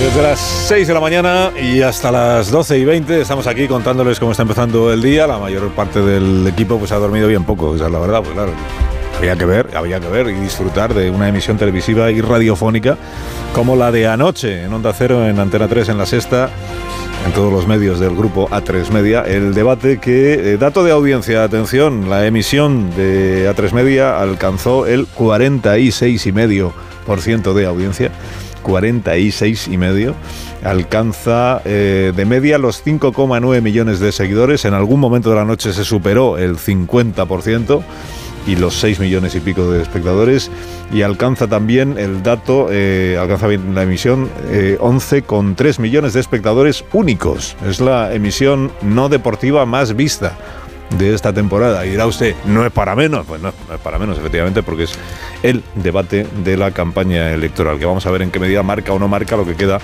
Desde las 6 de la mañana y hasta las 12 y 20 estamos aquí contándoles cómo está empezando el día. La mayor parte del equipo pues ha dormido bien poco, esa es la verdad, pues claro. Había que ver, había que ver y disfrutar de una emisión televisiva y radiofónica como la de anoche en Onda Cero, en Antena 3, en la sexta, en todos los medios del grupo A3 Media, el debate que, eh, dato de audiencia, atención, la emisión de A3 Media alcanzó el 46,5% de audiencia 46 y medio. Alcanza eh, de media los 5,9 millones de seguidores. En algún momento de la noche se superó el 50% y los 6 millones y pico de espectadores. Y alcanza también el dato, eh, alcanza bien la emisión, eh, 11,3 millones de espectadores únicos. Es la emisión no deportiva más vista de esta temporada. Y dirá usted, no es para menos. Pues no, no, es para menos, efectivamente, porque es el debate de la campaña electoral, que vamos a ver en qué medida marca o no marca lo que queda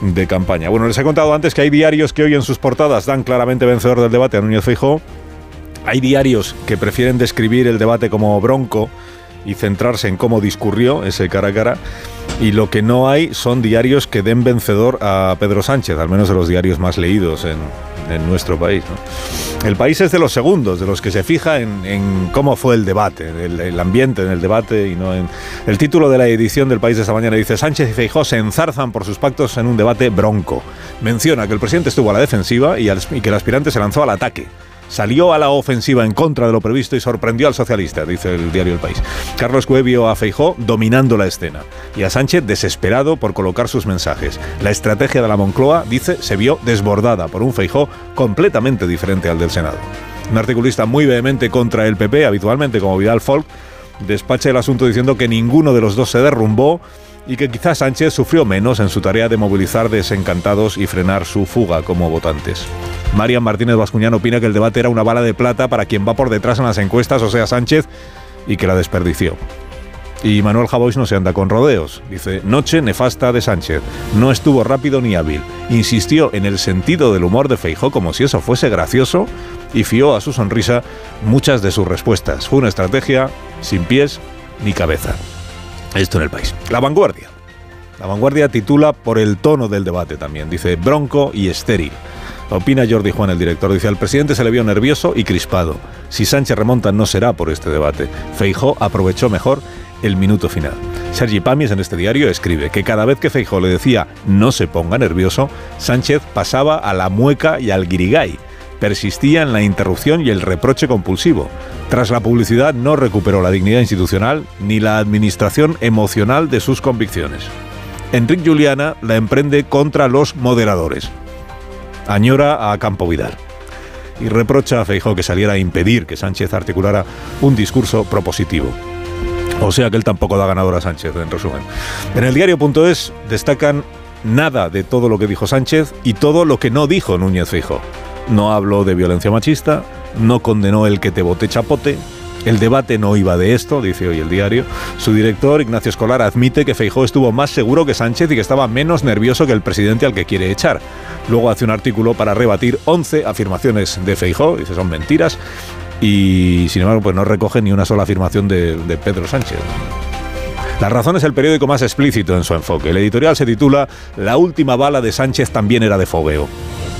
de campaña. Bueno, les he contado antes que hay diarios que hoy en sus portadas dan claramente vencedor del debate a Núñez Feijóo. Hay diarios que prefieren describir el debate como bronco y centrarse en cómo discurrió ese cara a cara. Y lo que no hay son diarios que den vencedor a Pedro Sánchez, al menos de los diarios más leídos en, en nuestro país. El país es de los segundos, de los que se fija en, cómo fue el debate, el, ambiente en el debate y no en... El título de la edición del país de esta mañana dice Sánchez y Feijó se enzarzan por sus pactos en un debate bronco. Menciona que el presidente estuvo a la defensiva y que el aspirante se lanzó al ataque salió a la ofensiva en contra de lo previsto y sorprendió al socialista, dice el diario El País. Carlos Cue vio a Feijó dominando la escena y a Sánchez desesperado por colocar sus mensajes. La estrategia de la Moncloa, dice, se vio desbordada por un Feijó completamente diferente al del Senado. Un articulista muy vehemente contra el PP, habitualmente como Vidal Folk, despacha el asunto diciendo que ninguno de los dos se derrumbó y que quizás Sánchez sufrió menos en su tarea de movilizar desencantados y frenar su fuga como votantes. Marian Martínez Bascuñán opina que el debate era una bala de plata para quien va por detrás en las encuestas, o sea, Sánchez, y que la desperdició. Y Manuel Javois no se anda con rodeos. Dice, noche nefasta de Sánchez. No estuvo rápido ni hábil. Insistió en el sentido del humor de Feijó como si eso fuese gracioso y fió a su sonrisa muchas de sus respuestas. Fue una estrategia sin pies ni cabeza. Esto en el país. La vanguardia. La vanguardia titula por el tono del debate también. Dice bronco y estéril. Opina Jordi Juan, el director. Dice, al presidente se le vio nervioso y crispado. Si Sánchez remonta no será por este debate. Feijó aprovechó mejor el minuto final. Sergi Pamies en este diario escribe que cada vez que Feijó le decía no se ponga nervioso, Sánchez pasaba a la mueca y al guirigay. Persistía en la interrupción y el reproche compulsivo. Tras la publicidad no recuperó la dignidad institucional ni la administración emocional de sus convicciones. Enrique Juliana la emprende contra los moderadores. Añora a Campo Vidal y reprocha a Feijó que saliera a impedir que Sánchez articulara un discurso propositivo. O sea que él tampoco da ganador a Sánchez, en resumen. En el diario.es destacan nada de todo lo que dijo Sánchez y todo lo que no dijo Núñez Feijó. No habló de violencia machista, no condenó el que te bote chapote, el debate no iba de esto, dice hoy el diario. Su director, Ignacio Escolar, admite que Feijó estuvo más seguro que Sánchez y que estaba menos nervioso que el presidente al que quiere echar. Luego hace un artículo para rebatir 11 afirmaciones de Feijó, dice son mentiras, y sin embargo pues no recoge ni una sola afirmación de, de Pedro Sánchez. La Razón es el periódico más explícito en su enfoque. El editorial se titula La última bala de Sánchez también era de fogueo.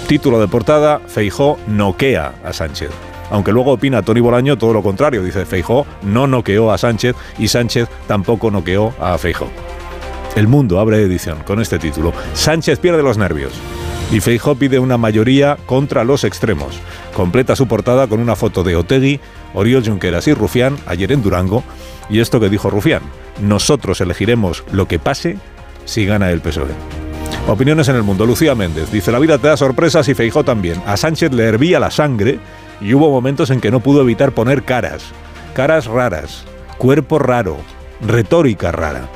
Título de portada, Feijó noquea a Sánchez. Aunque luego opina Tony Bolaño todo lo contrario, dice Feijó no noqueó a Sánchez y Sánchez tampoco noqueó a Feijó. El Mundo abre edición con este título. Sánchez pierde los nervios. Y Feijó pide una mayoría contra los extremos. Completa su portada con una foto de Otegui, Oriol Junqueras y Rufián ayer en Durango. Y esto que dijo Rufián, nosotros elegiremos lo que pase si gana el PSOE. Opiniones en el mundo. Lucía Méndez dice, la vida te da sorpresas y Feijó también. A Sánchez le hervía la sangre y hubo momentos en que no pudo evitar poner caras. Caras raras, cuerpo raro, retórica rara.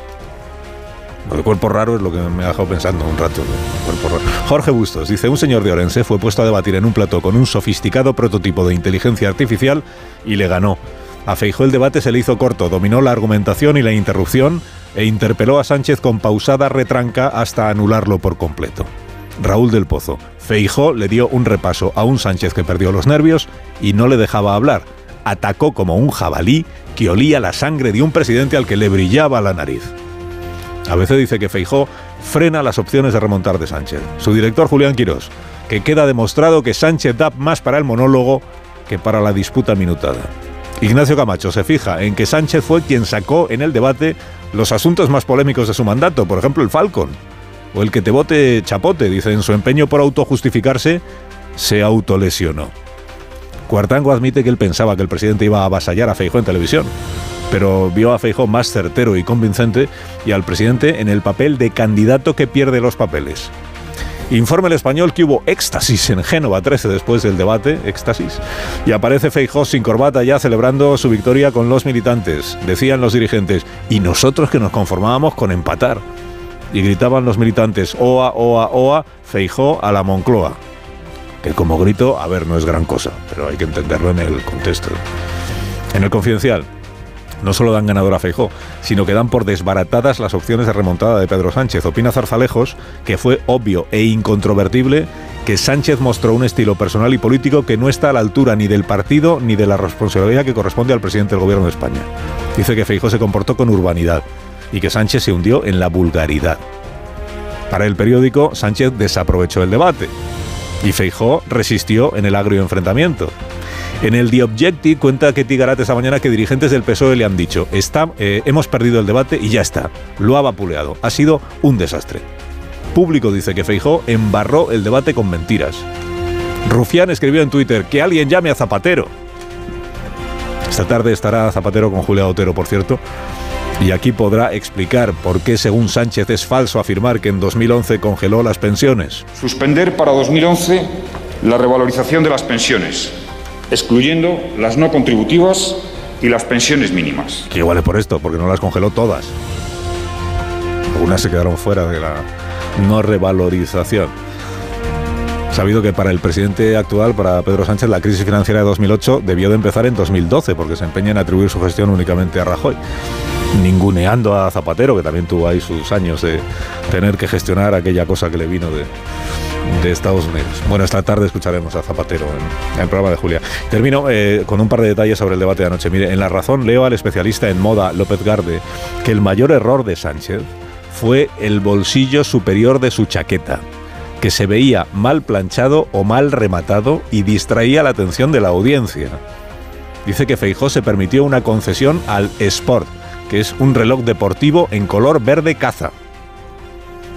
Lo cuerpo raro es lo que me ha dejado pensando un rato. Jorge Bustos dice, un señor de Orense fue puesto a debatir en un plató con un sofisticado prototipo de inteligencia artificial y le ganó. A Feijó el debate se le hizo corto, dominó la argumentación y la interrupción e interpeló a Sánchez con pausada retranca hasta anularlo por completo. Raúl del Pozo. Feijó le dio un repaso a un Sánchez que perdió los nervios y no le dejaba hablar. Atacó como un jabalí que olía la sangre de un presidente al que le brillaba la nariz. A veces dice que Feijó frena las opciones de remontar de Sánchez. Su director Julián Quirós, que queda demostrado que Sánchez da más para el monólogo que para la disputa minutada. Ignacio Camacho se fija en que Sánchez fue quien sacó en el debate los asuntos más polémicos de su mandato, por ejemplo el Falcon, o el que te vote chapote, dice, en su empeño por autojustificarse, se autolesionó. Cuartango admite que él pensaba que el presidente iba a avasallar a Feijó en televisión pero vio a Feijó más certero y convincente y al presidente en el papel de candidato que pierde los papeles. Informe el español que hubo éxtasis en Génova 13 después del debate, éxtasis, y aparece Feijó sin corbata ya celebrando su victoria con los militantes. Decían los dirigentes, y nosotros que nos conformábamos con empatar. Y gritaban los militantes, OA, OA, OA, Feijó a la Moncloa. Que como grito, a ver, no es gran cosa, pero hay que entenderlo en el contexto. En el confidencial, no solo dan ganador a Feijó, sino que dan por desbaratadas las opciones de remontada de Pedro Sánchez. Opina Zarzalejos que fue obvio e incontrovertible que Sánchez mostró un estilo personal y político que no está a la altura ni del partido ni de la responsabilidad que corresponde al presidente del gobierno de España. Dice que Feijó se comportó con urbanidad y que Sánchez se hundió en la vulgaridad. Para el periódico, Sánchez desaprovechó el debate y Feijó resistió en el agrio enfrentamiento. En el The Objective cuenta Ketty Garat esta mañana que dirigentes del PSOE le han dicho, está, eh, hemos perdido el debate y ya está, lo ha vapuleado, ha sido un desastre. Público dice que Feijó embarró el debate con mentiras. Rufián escribió en Twitter que alguien llame a Zapatero. Esta tarde estará Zapatero con Julia Otero, por cierto, y aquí podrá explicar por qué, según Sánchez, es falso afirmar que en 2011 congeló las pensiones. Suspender para 2011 la revalorización de las pensiones excluyendo las no contributivas y las pensiones mínimas. Que igual es por esto, porque no las congeló todas. Algunas se quedaron fuera de la no revalorización. Sabido que para el presidente actual, para Pedro Sánchez, la crisis financiera de 2008 debió de empezar en 2012, porque se empeña en atribuir su gestión únicamente a Rajoy. Ninguneando a Zapatero, que también tuvo ahí sus años de tener que gestionar aquella cosa que le vino de, de Estados Unidos. Bueno, esta tarde escucharemos a Zapatero en, el programa de Julia. Termino eh, con un par de detalles sobre el debate de anoche. Mire, en La Razón leo al especialista en moda, López Garde, que el mayor error de Sánchez fue el bolsillo superior de su chaqueta que se veía mal planchado o mal rematado y distraía la atención de la audiencia. Dice que Feijó se permitió una concesión al Sport, que es un reloj deportivo en color verde caza.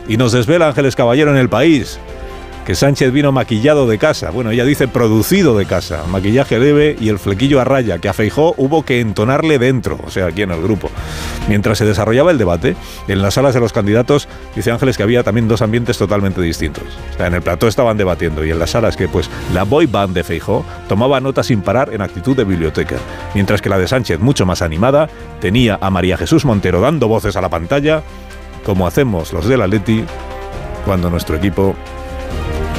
Y nos desvela Ángeles Caballero en el país que Sánchez vino maquillado de casa. Bueno, ella dice producido de casa. Maquillaje leve y el flequillo a raya, que a Feijó hubo que entonarle dentro, o sea, aquí en el grupo. Mientras se desarrollaba el debate, en las salas de los candidatos, dice Ángeles que había también dos ambientes totalmente distintos. O sea, en el plató estaban debatiendo y en las salas que, pues, la boy band de Feijó tomaba nota sin parar en actitud de biblioteca. Mientras que la de Sánchez, mucho más animada, tenía a María Jesús Montero dando voces a la pantalla, como hacemos los del Atleti cuando nuestro equipo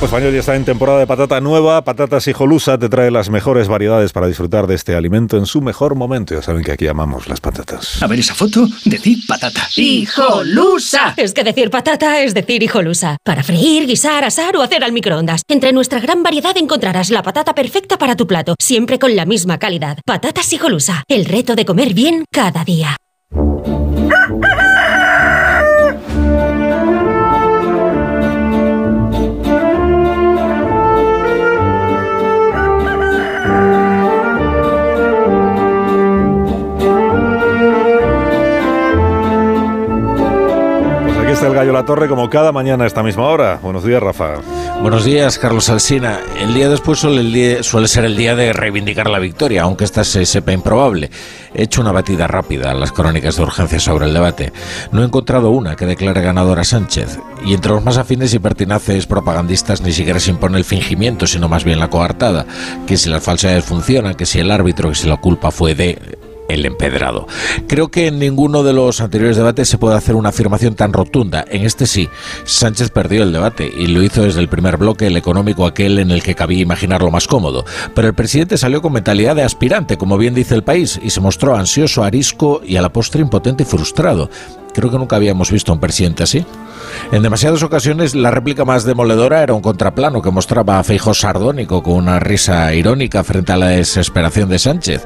Campo Español ya está en temporada de patata nueva. Patatas Hijolusa te trae las mejores variedades para disfrutar de este alimento en su mejor momento. Ya saben que aquí amamos las patatas. A ver esa foto, decir patata. ¡Hijolusa! Es que decir patata es decir hijolusa. Para freír, guisar, asar o hacer al microondas. Entre nuestra gran variedad encontrarás la patata perfecta para tu plato, siempre con la misma calidad. Patatas Hijolusa. El reto de comer bien cada día. El gallo La Torre como cada mañana a esta misma hora. Buenos días, Rafa. Buenos días, Carlos Alsina. El día después suele, suele, ser el día de reivindicar la victoria, aunque esta se sepa improbable. He hecho una batida rápida a las crónicas de urgencia sobre el debate. No he encontrado una que declare ganadora a Sánchez. Y entre los más afines y pertinaces propagandistas ni siquiera se impone el fingimiento, sino más bien la coartada. Que si las falsedades funcionan, que si el árbitro, que si la culpa fue de el empedrado. Creo que en ninguno de los anteriores debates se puede hacer una afirmación tan rotunda. En este sí, Sánchez perdió el debate y lo hizo desde el primer bloque, el económico aquel en el que cabía imaginarlo más cómodo. Pero el presidente salió con mentalidad de aspirante, como bien dice el país, y se mostró ansioso, arisco y a la postre impotente y frustrado. Creo que nunca habíamos visto a un presidente así. En demasiadas ocasiones la réplica más demoledora era un contraplano que mostraba a Feijóo sardónico con una risa irónica frente a la desesperación de Sánchez.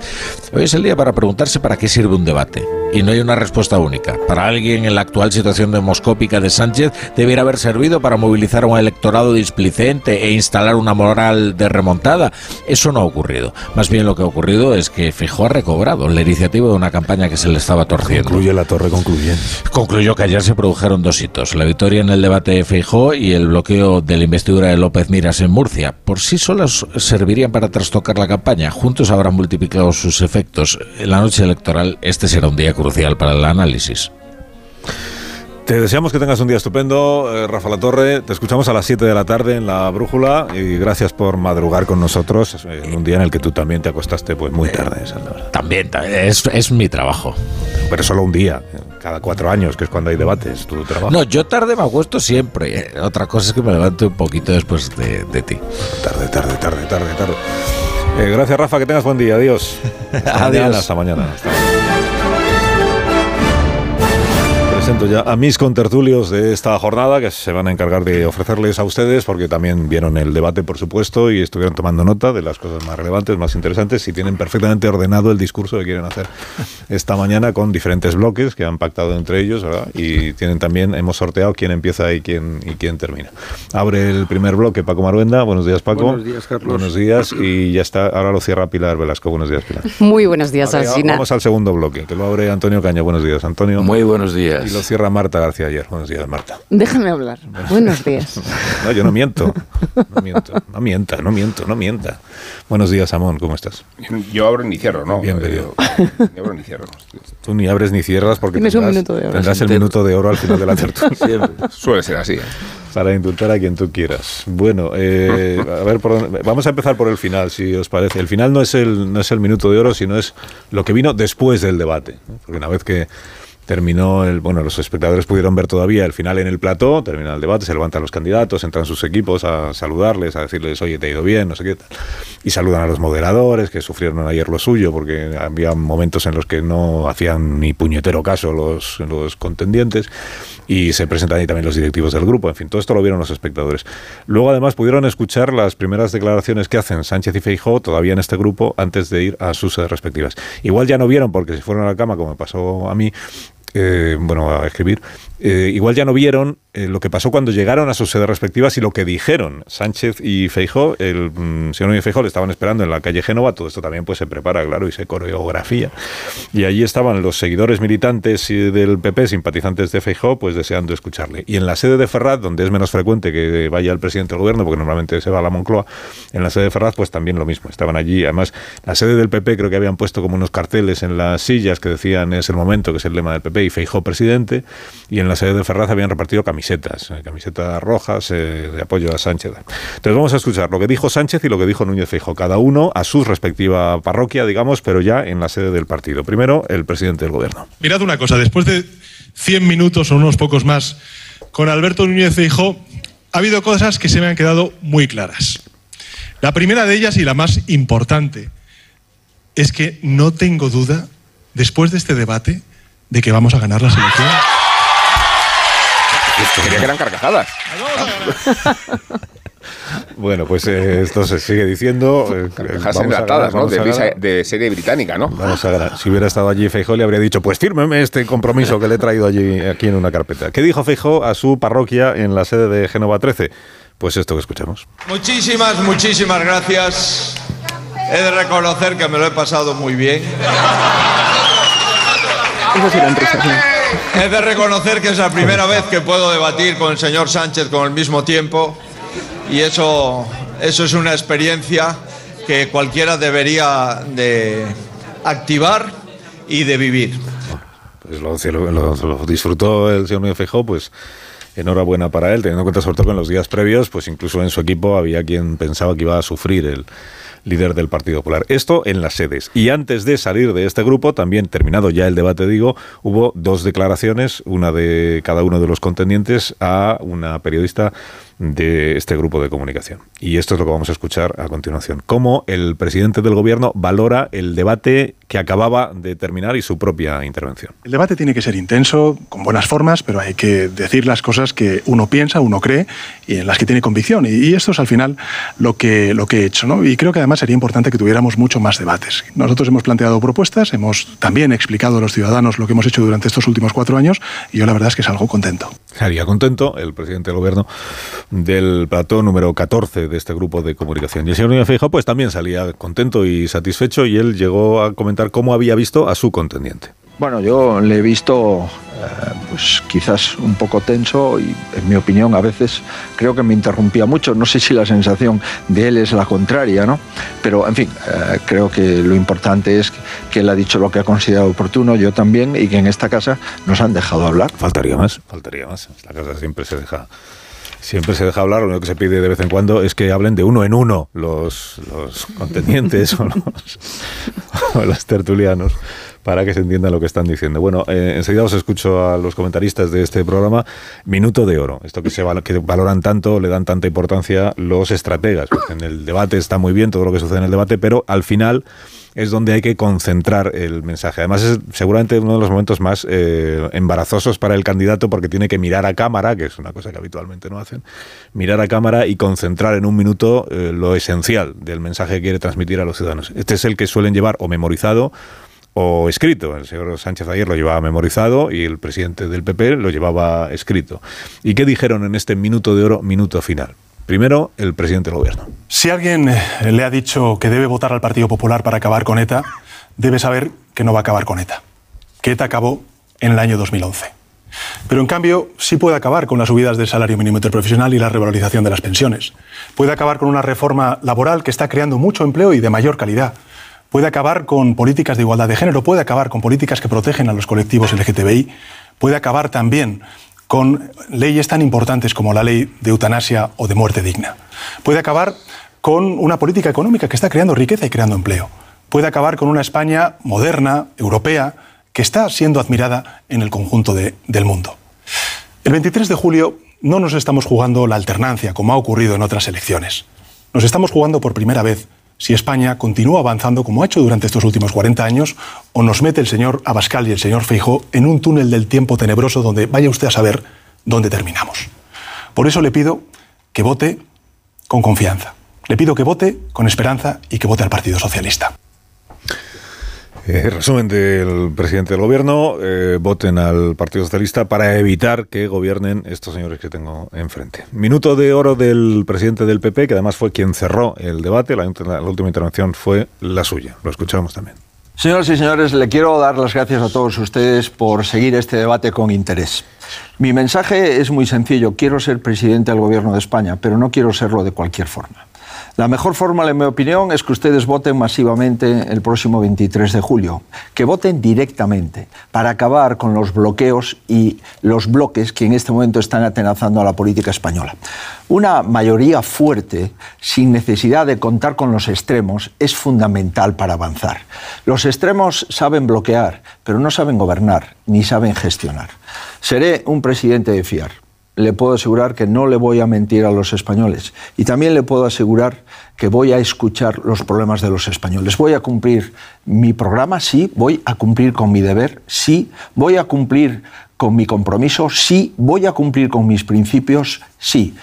Hoy es el día para preguntarse para qué sirve un debate. Y no hay una respuesta única. Para alguien en la actual situación demoscópica de Sánchez debiera haber servido para movilizar a un electorado displicente e instalar una moral de remontada. Eso no ha ocurrido. Más bien lo que ha ocurrido es que Feijóo ha recobrado la iniciativa de una campaña que se le estaba torciendo. Concluye la torre concluyente. Concluyó que ayer se produjeron dos hitos, la victoria en el debate de Feijó y el bloqueo de la investidura de López Miras en Murcia. Por sí solas servirían para trastocar la campaña, juntos habrán multiplicado sus efectos. En la noche electoral este será un día crucial para el análisis. Te deseamos que tengas un día estupendo, eh, Rafa La Torre. Te escuchamos a las 7 de la tarde en la Brújula y gracias por madrugar con nosotros en un día en el que tú también te acostaste pues muy tarde. También, es, es mi trabajo. Pero solo un día, cada cuatro años, que es cuando hay debates, tu trabajo. No, yo tarde me acuesto siempre. Otra cosa es que me levanto un poquito después de, ti. Tarde, tarde, tarde, tarde, tarde. Eh, gracias, Rafa, que tengas buen día. Adiós. Adiós. hasta mañana. Hasta mañana presento ya a mis contertulios de esta jornada que se van a encargar de ofrecerles a ustedes porque también vieron el debate, por supuesto, y estuvieron tomando nota de las cosas más relevantes, más interesantes y tienen perfectamente ordenado el discurso que quieren hacer esta mañana con diferentes bloques que han pactado entre ellos, ¿verdad? Y tienen también, hemos sorteado quién empieza y quién, y quién termina. Abre el primer bloque Paco Maruenda. Buenos días, Paco. Buenos días, Carlos. Buenos días. Y ya está, ahora lo cierra Pilar Velasco. Buenos días, Pilar. Muy buenos días, Alcina. Vamos al segundo bloque, que lo abre Antonio Caña. Buenos días, Antonio. Muy buenos días lo cierra Marta García ayer. Buenos días, Marta. Déjame hablar. Buenos días. No, yo no miento. No miento. No mienta, no miento, no mienta. Buenos días, Amón. ¿Cómo estás? Yo abro ni cierro, ¿no? Bienvenido. Ni abro ni cierro. Tú ni abres ni cierras porque Tienes tendrás, un minuto de oro. tendrás el minuto de oro al final de la tertulia. Suele ser así. ¿eh? Para indultar a quien tú quieras. Bueno, eh, a ver, por dónde- vamos a empezar por el final, si os parece. El final no es el, no es el minuto de oro, sino es lo que vino después del debate. ¿no? Porque una vez que terminó el bueno los espectadores pudieron ver todavía el final en el plató termina el debate se levantan los candidatos entran sus equipos a saludarles a decirles oye te ha ido bien no sé qué tal. Y saludan a los moderadores que sufrieron ayer lo suyo porque había momentos en los que no hacían ni puñetero caso los, los contendientes y se presentan ahí también los directivos del grupo en fin todo esto lo vieron los espectadores. Luego además pudieron escuchar las primeras declaraciones que hacen Sánchez y Feijóo todavía en este grupo antes de ir a sus respectivas. Igual ya no vieron porque se fueron a la cama como me pasó a mí eh, bueno, a escribir, eh, igual ya no vieron eh, lo que pasó cuando llegaron a sus sedes respectivas y lo que dijeron Sánchez y Feijó. El mm, señor Núñez Feijó le estaban esperando en la calle Génova. Todo esto también pues se prepara, claro, y se coreografía. Y allí estaban los seguidores militantes del PP, simpatizantes de Feijó, pues deseando escucharle. Y en la sede de Ferraz, donde es menos frecuente que vaya el presidente del gobierno, porque normalmente se va a la Moncloa, en la sede de Ferraz, pues también lo mismo. Estaban allí, además, la sede del PP creo que habían puesto como unos carteles en las sillas que decían es el momento, que es el lema del PP, y Feijó presidente, y en sede de Ferraz habían repartido camisetas, eh, camisetas rojas eh, de apoyo a Sánchez. Entonces vamos a escuchar lo que dijo Sánchez y lo que dijo Núñez Feijó, cada uno a su respectiva parroquia, digamos, pero ya en la sede del partido. Primero, el presidente del gobierno. Mirad una cosa, después de 100 minutos o unos pocos más con Alberto Núñez Feijóo, ha habido cosas que se me han quedado muy claras. La primera de ellas y la más importante es que no tengo duda, después de este debate, de que vamos a ganar la selección. Quería que eran carcajadas. Bueno, pues eh, esto se sigue dendo. eh, Carcajadas enlatadas, ganar, ¿no? vamos De, serie británica, ¿no? Vamos a ganar. Si hubiera estado allí Feijó le habría dicho, pues fírmeme este compromiso que le he traído allí aquí en una carpeta. ¿Qué dijo Feijó a su parroquia en la sede de Génova 13? Pues esto que escuchamos. Muchísimas, muchísimas gracias. He de reconocer que me lo he pasado muy bien. Eso sí. He de reconocer que es la primera vez que puedo debatir con el señor Sánchez con el mismo tiempo. y eso, eso es una experiencia que cualquiera debería de activar y de vivir. Pues lo, lo- lo- disfrutó el señor Núñez Feijóo, pues enhorabuena para él, teniendo en cuenta sobre todo que en los días previos, pues incluso en su equipo había quien pensaba que iba a sufrir el líder del Partido Popular. Esto en las sedes. Y antes de salir de este grupo, también terminado ya el debate, digo, hubo dos declaraciones, una de cada uno de los contendientes a una periodista de este grupo de comunicación. Y esto es lo que vamos a escuchar a continuación. Cómo el presidente del gobierno valora el debate que acababa de terminar y su propia intervención. El debate tiene que ser intenso, con buenas formas, pero hay que decir las cosas que uno piensa, uno cree y en las que tiene convicción. Y, esto es al final lo que, lo que he hecho. ¿no? Y creo que además sería importante que tuviéramos mucho más debates. Nosotros hemos planteado propuestas, hemos también explicado a los ciudadanos lo que hemos hecho durante estos últimos cuatro años y yo la verdad es que salgo contento. Estaría contento el presidente del gobierno del plató número 14 de este grupo de comunicación. Y el señor Núñez Feijóo pues también salía contento y satisfecho y él llegó a comentar cómo había visto a su contendiente. Bueno, yo le he visto eh, pues quizás un poco tenso y en mi opinión a veces creo que me interrumpía mucho. No sé si la sensación de él es la contraria, ¿no? Pero en fin, eh, creo que lo importante es que él ha dicho lo que ha considerado oportuno, yo también, y que en esta casa nos han dejado hablar. Faltaría más, faltaría más. La casa siempre se deja siempre se deja hablar, lo único que se pide de vez en cuando es que hablen de uno en uno los, los contendientes o, los, o los tertulianos para que se entienda lo que están diciendo. Bueno, eh, enseguida os escucho a los comentaristas de este programa. Minuto de oro, esto que, se val- que valoran tanto, le dan tanta importancia los estrategas. En el debate está muy bien todo lo que sucede en el debate, pero al final es donde hay que concentrar el mensaje. Además, es seguramente uno de los momentos más eh, embarazosos para el candidato porque tiene que mirar a cámara, que es una cosa que habitualmente no hacen, mirar a cámara y concentrar en un minuto eh, lo esencial del mensaje que quiere transmitir a los ciudadanos. Este es el que suelen llevar o memorizado o escrito. El señor Sánchez ayer lo llevaba memorizado y el presidente del PP lo llevaba escrito. ¿Y qué dijeron en este minuto de oro, minuto final? Primero, el presidente del gobierno. Si alguien eh, le ha dicho que debe votar al Partido Popular para acabar con ETA, debe saber que no va a acabar con ETA. Que ETA acabó en el año 2011. Pero en cambio, sí puede acabar con las subidas del salario mínimo interprofesional y la revalorización de las pensiones. Puede acabar con una reforma laboral que está creando mucho empleo y de mayor calidad. Puede acabar con políticas de igualdad de género, puede acabar con políticas que protegen a los colectivos LGTBI, puede acabar también con leyes tan importantes como la ley de eutanasia o de muerte digna. Puede acabar con una política económica que está creando riqueza y creando empleo. Puede acabar con una España moderna, europea, que está siendo admirada en el conjunto de- del mundo. El 23 de julio no nos estamos jugando la alternancia, como ha ocurrido en otras elecciones. Nos estamos jugando por primera vez si España continúa avanzando como ha hecho durante estos últimos 40 años o nos mete el señor Abascal y el señor Feijó en un túnel del tiempo tenebroso donde vaya usted a saber dónde terminamos. Por eso le pido que vote con confianza. Le pido que vote con esperanza y que vote al Partido Socialista. Eh, resumen del presidente del gobierno, eh, voten al Partido Socialista para evitar que gobiernen estos señores que tengo enfrente. Minuto de oro del presidente del PP, que además fue quien cerró el debate, la, la última intervención fue la suya. Lo escuchamos también. Señoras y señores, le quiero dar las gracias a todos ustedes por seguir este debate con interés. Mi mensaje es muy sencillo. Quiero ser presidente del Gobierno de España, pero no quiero serlo de cualquier forma. La mejor forma, en mi opinión, es que ustedes voten masivamente el próximo 23 de julio, que voten directamente para acabar con los bloqueos y los bloques que en este momento están atenazando a la política española. Una mayoría fuerte, sin necesidad de contar con los extremos, es fundamental para avanzar. Los extremos saben bloquear, pero no saben gobernar ni saben gestionar. Seré un presidente de fiar le puedo asegurar que no le voy a mentir a los españoles. Y también le puedo asegurar que voy a escuchar los problemas de los españoles. Voy a cumplir mi programa, sí. Voy a cumplir con mi deber, sí. Voy a cumplir con mi compromiso, sí. Voy a cumplir con mis principios, sí.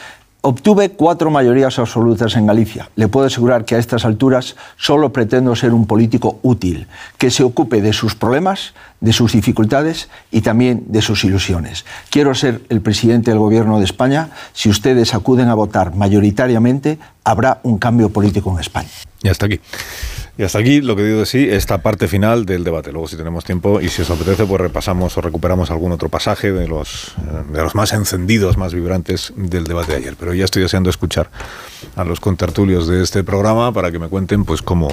Obtuve cuatro mayorías absolutas en Galicia. Le puedo asegurar que a estas alturas solo pretendo ser un político útil, que se ocupe de sus problemas, de sus dificultades y también de sus ilusiones. Quiero ser el presidente del Gobierno de España. Si ustedes acuden a votar mayoritariamente, habrá un cambio político en España. Y hasta aquí. Y hasta aquí lo que digo de sí, esta parte final del debate. Luego, si tenemos tiempo y si os apetece, pues repasamos o recuperamos algún otro pasaje de los, eh, de los más encendidos, más vibrantes del debate de ayer. Pero ya estoy deseando escuchar a los contertulios de este programa para que me cuenten pues cómo,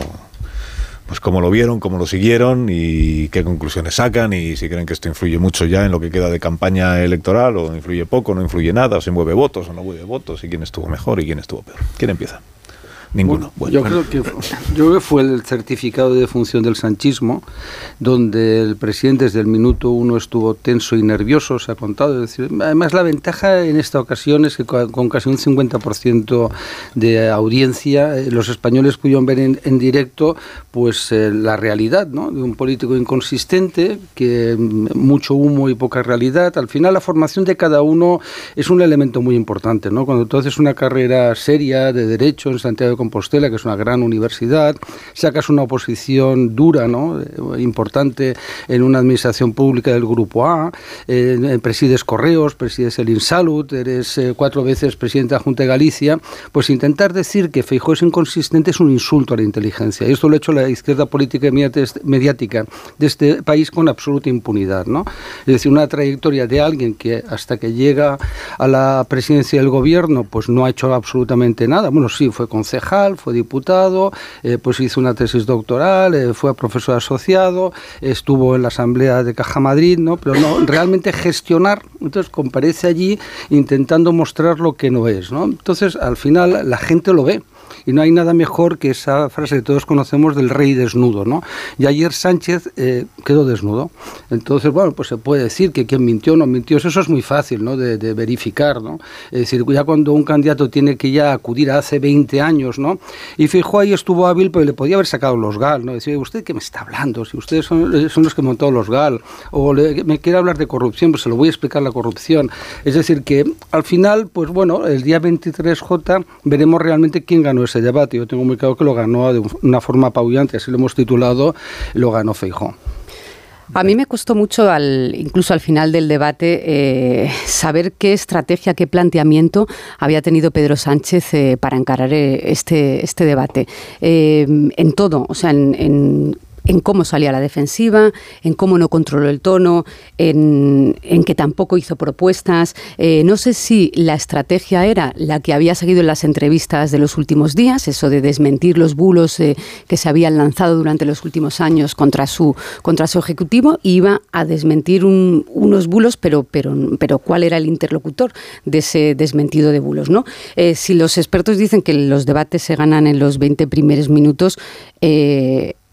pues cómo lo vieron, cómo lo siguieron y qué conclusiones sacan y si creen que esto influye mucho ya en lo que queda de campaña electoral o influye poco, no influye nada, o se mueve votos o no mueve votos y quién estuvo mejor y quién estuvo peor. ¿Quién empieza? Ninguno. Bueno, yo, creo que, yo creo que fue el certificado de función del sanchismo, donde el presidente desde el minuto uno estuvo tenso y nervioso, se ha contado. Es decir, además, la ventaja en esta ocasión es que con casi un 50% de audiencia, eh, los españoles pudieron ver en, en directo pues eh, la realidad ¿no? de un político inconsistente, que mm, mucho humo y poca realidad. Al final, la formación de cada uno es un elemento muy importante. ¿no? Cuando tú haces una carrera seria de derecho en Santiago de Compostela, que es una gran universidad, sacas una oposición dura, ¿no? Eh, importante en una administración pública del Grupo A, eh, presides Correos, presides el Insalud, eres eh, cuatro veces presidente de la Junta de Galicia, pues intentar decir que Feijóo es inconsistente es un insulto a la inteligencia. Y esto lo ha hecho la izquierda política y mediática de este país con absoluta impunidad, ¿no? Es decir, una trayectoria de alguien que hasta que llega a la presidencia del gobierno, pues no ha hecho absolutamente nada. Bueno, sí, fue concejal fue diputado, eh, pues hizo una tesis doctoral, eh, fue profesor asociado, estuvo en la Asamblea de Caja Madrid, ¿no? pero no, realmente gestionar, entonces comparece allí intentando mostrar lo que no es. ¿no? Entonces, al final, la gente lo ve. Y no hay nada mejor que esa frase que todos conocemos del rey desnudo, ¿no? Y ayer Sánchez eh, quedó desnudo. Entonces, bueno, pues se puede decir que quien mintió o no mintió, eso es muy fácil, ¿no? De, verificar, ¿no? Es decir, ya cuando un candidato tiene que ya acudir a hace 20 años, ¿no? Y fijo ahí estuvo hábil, pero le podía haber sacado los GAL, ¿no? Decir, ¿usted qué me está hablando? Si ustedes son, eh, los que montó los GAL, o me quiere hablar de corrupción, pues se lo voy a explicar la corrupción. Es decir, que al final, pues bueno, el día 23J veremos realmente quién ganó ese debate. Yo tengo muy claro que lo ganó de una forma apabullante, así lo hemos titulado, lo ganó Feijó. A mí me costó mucho, incluso al final del debate, eh, saber qué estrategia, qué planteamiento había tenido Pedro Sánchez eh, para encarar eh, este, este debate. en todo, o sea, en en cómo salía la defensiva, en cómo no controló el tono, en, que tampoco hizo propuestas. Eh, no sé si la estrategia era la que había seguido en las entrevistas de los últimos días, eso de desmentir los bulos eh, que se habían lanzado durante los últimos años contra su, contra su ejecutivo, iba a desmentir unos bulos, pero, pero, pero ¿cuál era el interlocutor de ese desmentido de bulos? ¿no? Eh, si los expertos dicen que los debates se ganan en los 20 primeros minutos,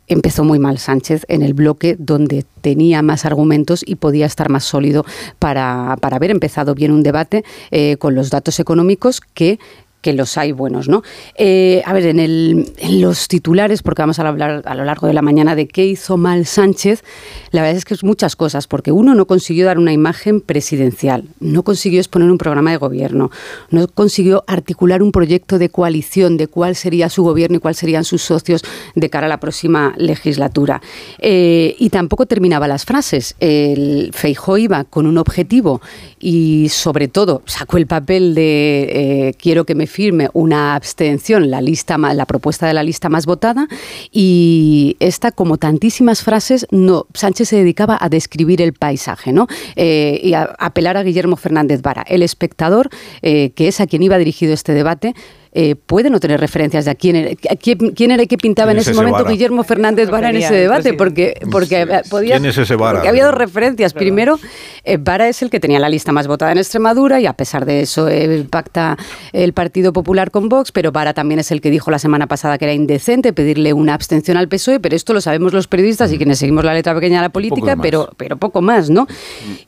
empezó muy mal Sánchez en el bloque donde tenía más argumentos y podía estar más sólido para, para haber empezado bien un debate eh, con los datos económicos que que los hay buenos, ¿no? Eh, a ver, en, el, en, los titulares, porque vamos a hablar a lo largo de la mañana de qué hizo mal Sánchez, la verdad es que es muchas cosas, porque uno no consiguió dar una imagen presidencial, no consiguió exponer un programa de gobierno, no consiguió articular un proyecto de coalición de cuál sería su gobierno y cuáles serían sus socios de cara a la próxima legislatura. Eh, y tampoco terminaba las frases. El Feijó iba con un objetivo y sobre todo sacó el papel de eh, quiero que me firme una abstención, la, lista, la propuesta de la lista más votada, y esta, como tantísimas frases, no, Sánchez se dedicaba a describir el paisaje ¿no? Eh, y a, apelar a Guillermo Fernández Vara, el espectador, eh, que es a quien iba dirigido este debate, eh, puede no tener referencias de a quién era, quién, era que pintaba en ese momento Guillermo Fernández Vara en ese debate, porque, porque podía... ¿Quién es ese Vara? Porque había dos referencias. Primero, eh, Vara es el que tenía la lista más votada en Extremadura y a pesar de eso eh, pacta el Partido Popular con Vox, pero Vara también es el que dijo la semana pasada que era indecente pedirle una abstención al PSOE, pero esto lo sabemos los periodistas y quienes seguimos la letra pequeña de la política, pero, pero poco más, ¿no?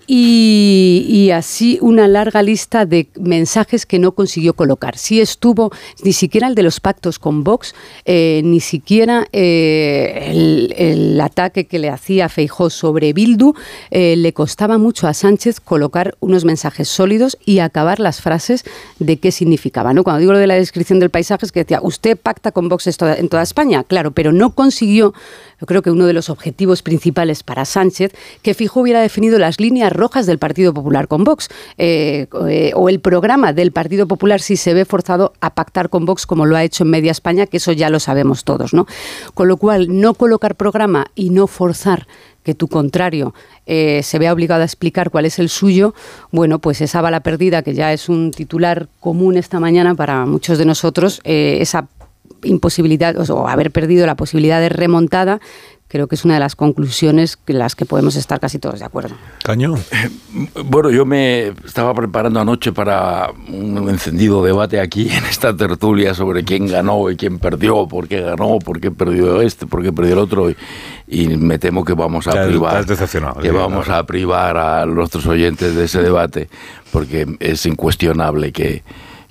Y, y así una larga lista de mensajes que no consiguió colocar. Sí estuvo ni siquiera el de los pactos con Vox, eh, ni siquiera eh, el, ataque que le hacía Feijó sobre Bildu, eh, le costaba mucho a Sánchez colocar unos mensajes sólidos y acabar las frases de qué significaba. ¿no? Cuando digo lo de la descripción del paisaje es que decía, usted pacta con Vox en toda España, claro, pero no consiguió yo creo que uno de los objetivos principales para Sánchez, que Fijo hubiera definido las líneas rojas del Partido Popular con Vox, eh, eh, o el programa del Partido Popular si se ve forzado a pactar con Vox como lo ha hecho en Media España, que eso ya lo sabemos todos, ¿no? Con lo cual, no colocar programa y no forzar que tu contrario eh, se vea obligado a explicar cuál es el suyo, bueno, pues esa bala perdida, que ya es un titular común esta mañana para muchos de nosotros, esa imposibilidad o haber perdido la posibilidad de remontada creo que es una de las conclusiones en las que podemos estar casi todos de acuerdo. Caño. Eh, bueno, yo me estaba preparando anoche para un encendido debate aquí en esta tertulia sobre quién ganó y quién perdió, por qué ganó, por qué perdió este, por qué perdió el otro, y, me temo que vamos a privar, que vamos a privar a nuestros oyentes de ese debate, porque es incuestionable que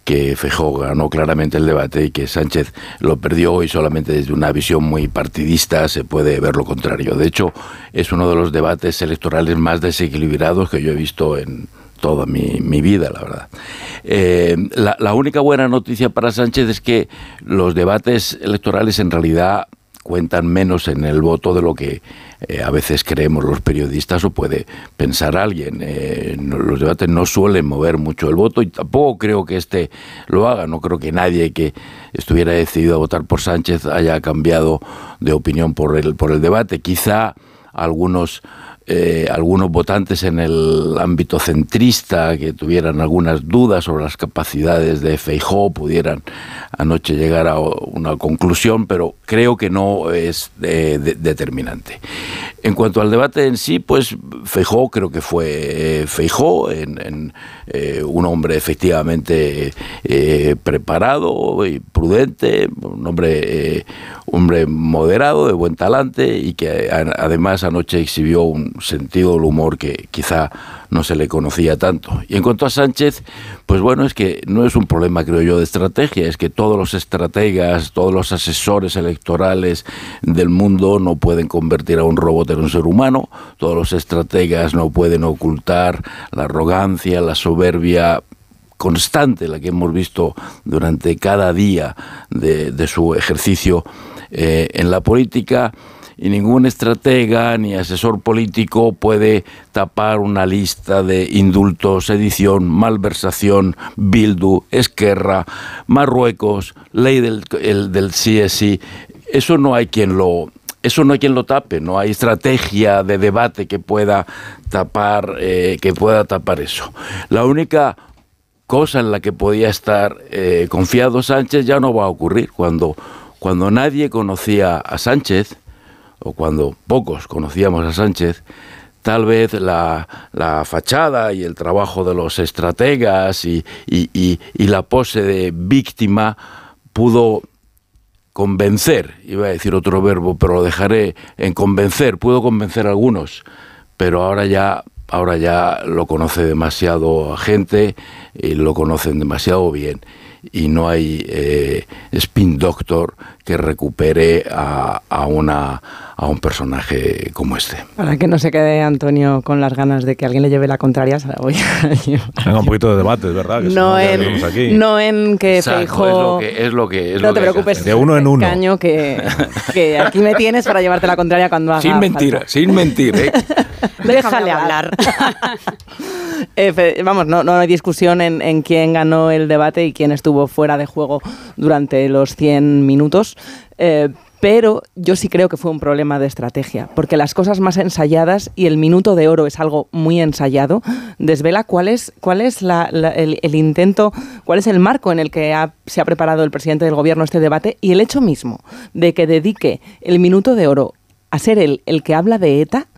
que Fejó ganó claramente el debate y que Sánchez lo perdió y solamente desde una visión muy partidista se puede ver lo contrario. De hecho, es uno de los debates electorales más desequilibrados que yo he visto en toda mi, vida, la verdad. Eh, la, la única buena noticia para Sánchez es que los debates electorales en realidad cuentan menos en el voto de lo que eh, a veces creemos los periodistas o puede pensar alguien. Eh, los debates no suelen mover mucho el voto y tampoco creo que este lo haga. No creo que nadie que estuviera decidido a votar por Sánchez haya cambiado de opinión por el, por el debate. Quizá algunos eh, algunos votantes en el ámbito centrista que tuvieran algunas dudas sobre las capacidades de Feijó pudieran anoche llegar a una conclusión, pero creo que no es determinante. En cuanto al debate en sí, pues Feijó creo que fue eh, Feijó, en, eh, un hombre efectivamente preparado y prudente, un hombre, hombre moderado, de buen talante y que además anoche exhibió un sentido del humor que quizá no se le conocía tanto. Y en cuanto a Sánchez, pues bueno, es que no es un problema, creo yo, de estrategia, es que todos los estrategas, todos los asesores electorales del mundo no pueden convertir a un robot en un ser humano, todos los estrategas no pueden ocultar la arrogancia, la soberbia constante, la que hemos visto durante cada día de, su ejercicio eh, en la política y ningún estratega ni asesor político puede tapar una lista de indultos, sedición, malversación, Bildu, Esquerra, Marruecos, ley del, el, del CSI. Eso no hay quien lo eso no hay quien lo tape, no hay estrategia de debate que pueda tapar, eh, que pueda tapar eso. La única cosa en la que podía estar eh, confiado Sánchez ya no va a ocurrir. Cuando, cuando nadie conocía a Sánchez, o cuando pocos conocíamos a Sánchez, tal vez la, fachada y el trabajo de los estrategas y, la pose de víctima pudo convencer, iba a decir otro verbo, pero lo dejaré en convencer, pudo convencer a algunos, pero ahora ya, ahora ya lo conoce demasiado gente y lo conocen demasiado bien y no hay eh, spin doctor que recupere a, a, una, a un personaje como este. Para que no se quede Antonio con las ganas de que alguien le lleve la contraria, se la voy a llevar. un poquito de debate, ¿verdad? Que no, en, no en que Exacto, Es lo que, es no te preocupes. De uno en uno. Caño que, que, aquí me tienes para llevarte la contraria cuando haga Sin mentir, sin mentir. ¿eh? Déjale hablar. vamos, no, no hay discusión en, en quién ganó el debate y quién estuvo fuera de juego durante los 100 minutos. Eh, pero yo sí creo que fue un problema de estrategia, porque las cosas más ensayadas, y el minuto de oro es algo muy ensayado, desvela cuál es, cuál es el, intento, cuál es el marco en el que se ha preparado el presidente del gobierno este debate, y el hecho mismo de que dedique el minuto de oro a ser el, el que habla de ETA,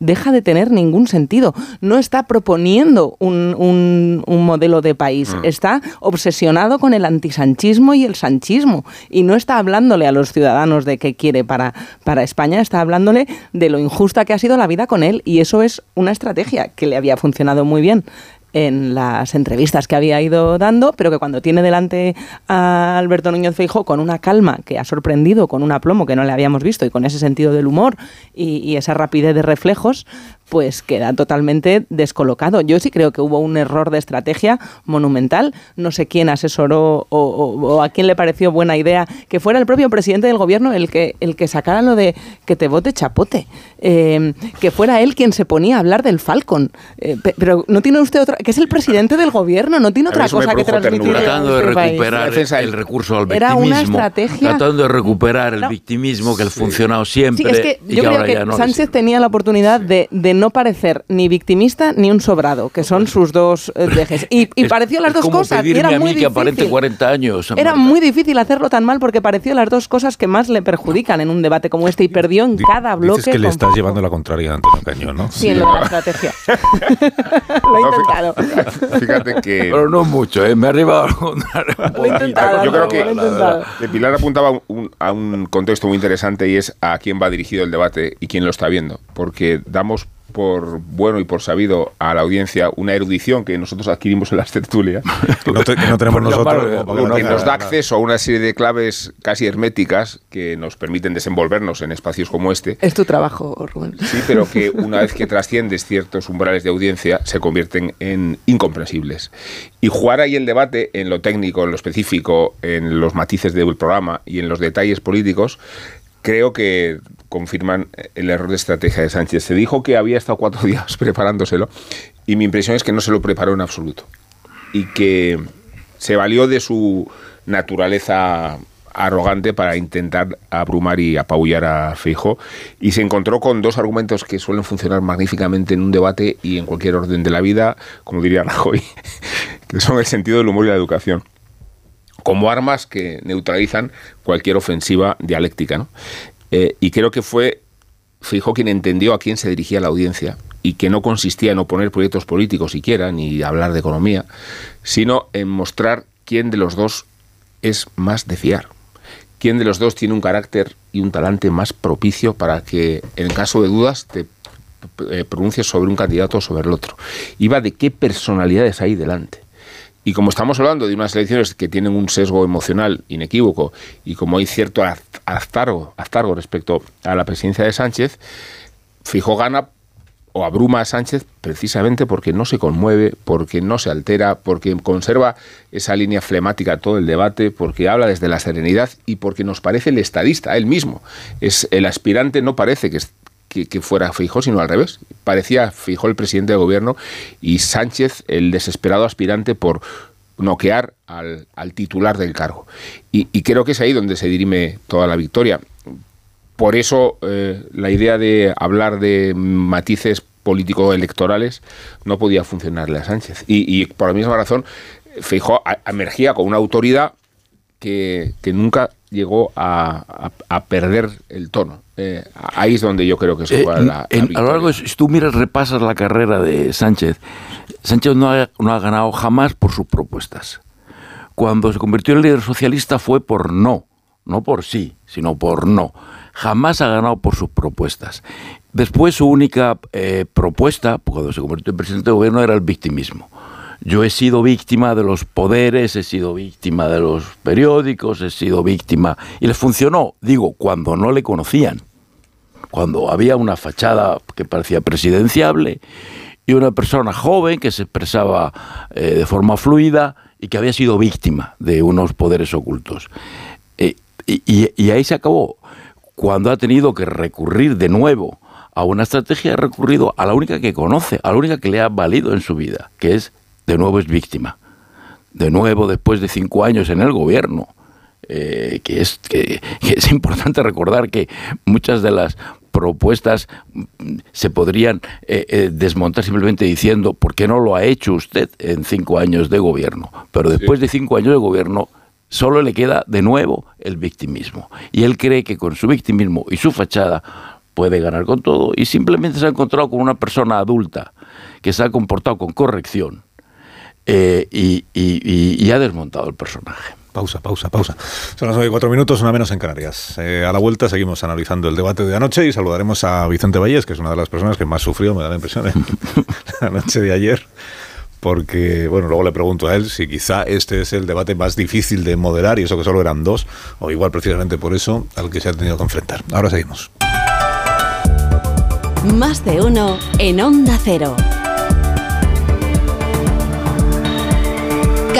deja de tener ningún sentido. No está proponiendo un, un, modelo de país, mm. está obsesionado con el antisanchismo y el sanchismo y no está hablándole a los ciudadanos de qué quiere para, para España, está hablándole de lo injusta que ha sido la vida con él y eso es una estrategia que le había funcionado muy bien en las entrevistas que había ido dando, pero que cuando tiene delante a Alberto Núñez Feijóo con una calma que ha sorprendido, con un aplomo que no le habíamos visto y con ese sentido del humor y, esa rapidez de reflejos, pues queda totalmente descolocado. Yo sí creo que hubo un error de estrategia monumental. No sé quién asesoró o, o a quién le pareció buena idea que fuera el propio presidente del gobierno el que, el que sacara lo de que te vote chapote. Eh, que fuera él quien se ponía a hablar del Falcon. Eh, pe- pero no tiene usted otra. que es el presidente del gobierno, no tiene otra cosa que transmitir. Tratando de este país. recuperar el recurso al Era victimismo. una estrategia- Tratando de recuperar el No. victimismo que ha funcionado Sí, siempre es que y yo que creo ahora que ya no. Sánchez tenía la oportunidad de, de no parecer ni victimista ni un sobrado, que son sus dos eh, ejes. Y, y Es- pareció las es dos como cosas. y era a muy mí que aparente difícil. 40 años. Era muy difícil hacerlo tan mal porque pareció las dos cosas que más le perjudican en un debate como este y perdió en cada bloque. Dices que le estás llevando la contraria a Antonio Cañón, ¿no? Sí, en lo de la estrategia. lo he intentado. Fíjate que. Pero no mucho, ¿eh? me ha arribado Lo he intentado. Yo creo que, lo he intentado. que Pilar apuntaba un- un- a un contexto muy interesante y es a quién va dirigido el debate y quién lo está viendo. Porque damos por bueno y por sabido a la audiencia una erudición que nosotros adquirimos en las tertulias. Que no, te- que no tenemos nosotros. que nos da acceso a una serie de claves casi herméticas que nos permiten desenvolvernos en espacios como este. Es tu trabajo, Rubén. Sí, pero que una vez que trasciendes ciertos umbrales de audiencia se convierten en incomprensibles. Y jugar ahí el debate en lo técnico, en lo específico, en los matices del programa y en los detalles políticos, creo que confirman el error de estrategia de Sánchez. Se dijo que había estado cuatro días preparándoselo y mi impresión es que no se lo preparó en absoluto y que se valió de su naturaleza arrogante para intentar abrumar y apabullar a Feijóo y se encontró con dos argumentos que suelen funcionar magníficamente en un debate y en cualquier orden de la vida, como diría Rajoy, que son el sentido del humor y la educación como armas que neutralizan cualquier ofensiva dialéctica. ¿no? Eh, y creo que fue Feijóo quien entendió a quién se dirigía la audiencia y que no consistía en oponer proyectos políticos siquiera, ni hablar de economía, sino en mostrar quién de los dos es más de fiar, quién de los dos tiene un carácter y un talante más propicio para que en caso de dudas te eh, pronuncies sobre un candidato o sobre el otro. Iba de qué personalidades hay delante. Y como estamos hablando de unas elecciones que tienen un sesgo emocional inequívoco y como hay cierto haztargo respecto a la presidencia de Sánchez, Fijó gana o abruma a Sánchez precisamente porque no se conmueve, porque no se altera, porque conserva esa línea flemática todo el debate, porque habla desde la serenidad y porque nos parece el estadista, él mismo. Es el aspirante no parece que, que, fuera Fijó, sino al revés. Parecía Fijó el presidente de gobierno y Sánchez el desesperado aspirante por noquear al, al titular del cargo. Y, creo que es ahí donde se dirime toda la victoria. Por eso eh, la idea de hablar de matices político-electorales no podía funcionarle a Sánchez. Y, por la misma razón, Feijóo a- emergía con una autoridad que, que nunca llegó a, a- a perder el tono. Eh, ahí es donde yo creo que se Eh, juega la, la en- a lo largo, si tú miras, repasas la carrera de Sánchez, Sánchez no ha, no ha ganado jamás por sus propuestas. Cuando se convirtió en líder socialista fue por no, no por sí, sino por no. Jamás ha ganado por sus propuestas. Después su única eh, propuesta, cuando se convirtió en presidente de gobierno, era el victimismo. Yo he sido víctima de los poderes, he sido víctima de los periódicos, he sido víctima... Y les funcionó, digo, cuando no le conocían cuando había una fachada que parecía presidenciable y una persona joven que se expresaba eh, de forma fluida y que había sido víctima de unos poderes ocultos. Eh, y, ahí se acabó. Cuando ha tenido que recurrir de nuevo a una estrategia, ha recurrido a la única que conoce, a la única que le ha valido en su vida, que es, de nuevo, es víctima. De nuevo, después de cinco años en el gobierno, eh, que, es, que, que es importante recordar que muchas de las propuestas mm, se podrían eh, eh, desmontar simplemente diciendo ¿por qué no lo ha hecho usted en cinco años de gobierno? Pero después de cinco años de gobierno solo le queda de nuevo el victimismo. Y él cree que con su victimismo y su fachada puede ganar con todo y simplemente se ha encontrado con una persona adulta que se ha comportado con corrección eh, y, y- y- y ha desmontado el personaje. Pausa, pausa, pausa. Son las 9 y 4 minutos, una menos en Canarias. Eh, a la vuelta seguimos analizando el debate de anoche y saludaremos a Vicente Valles, que es una de las personas que más sufrió, me da la impresión, en la noche de ayer. Porque, bueno, luego le pregunto a él si quizá este es el debate más difícil de moderar, y eso que solo eran dos, o igual precisamente por eso, al que se ha tenido que enfrentar. Ahora seguimos. Más de uno en Onda Cero.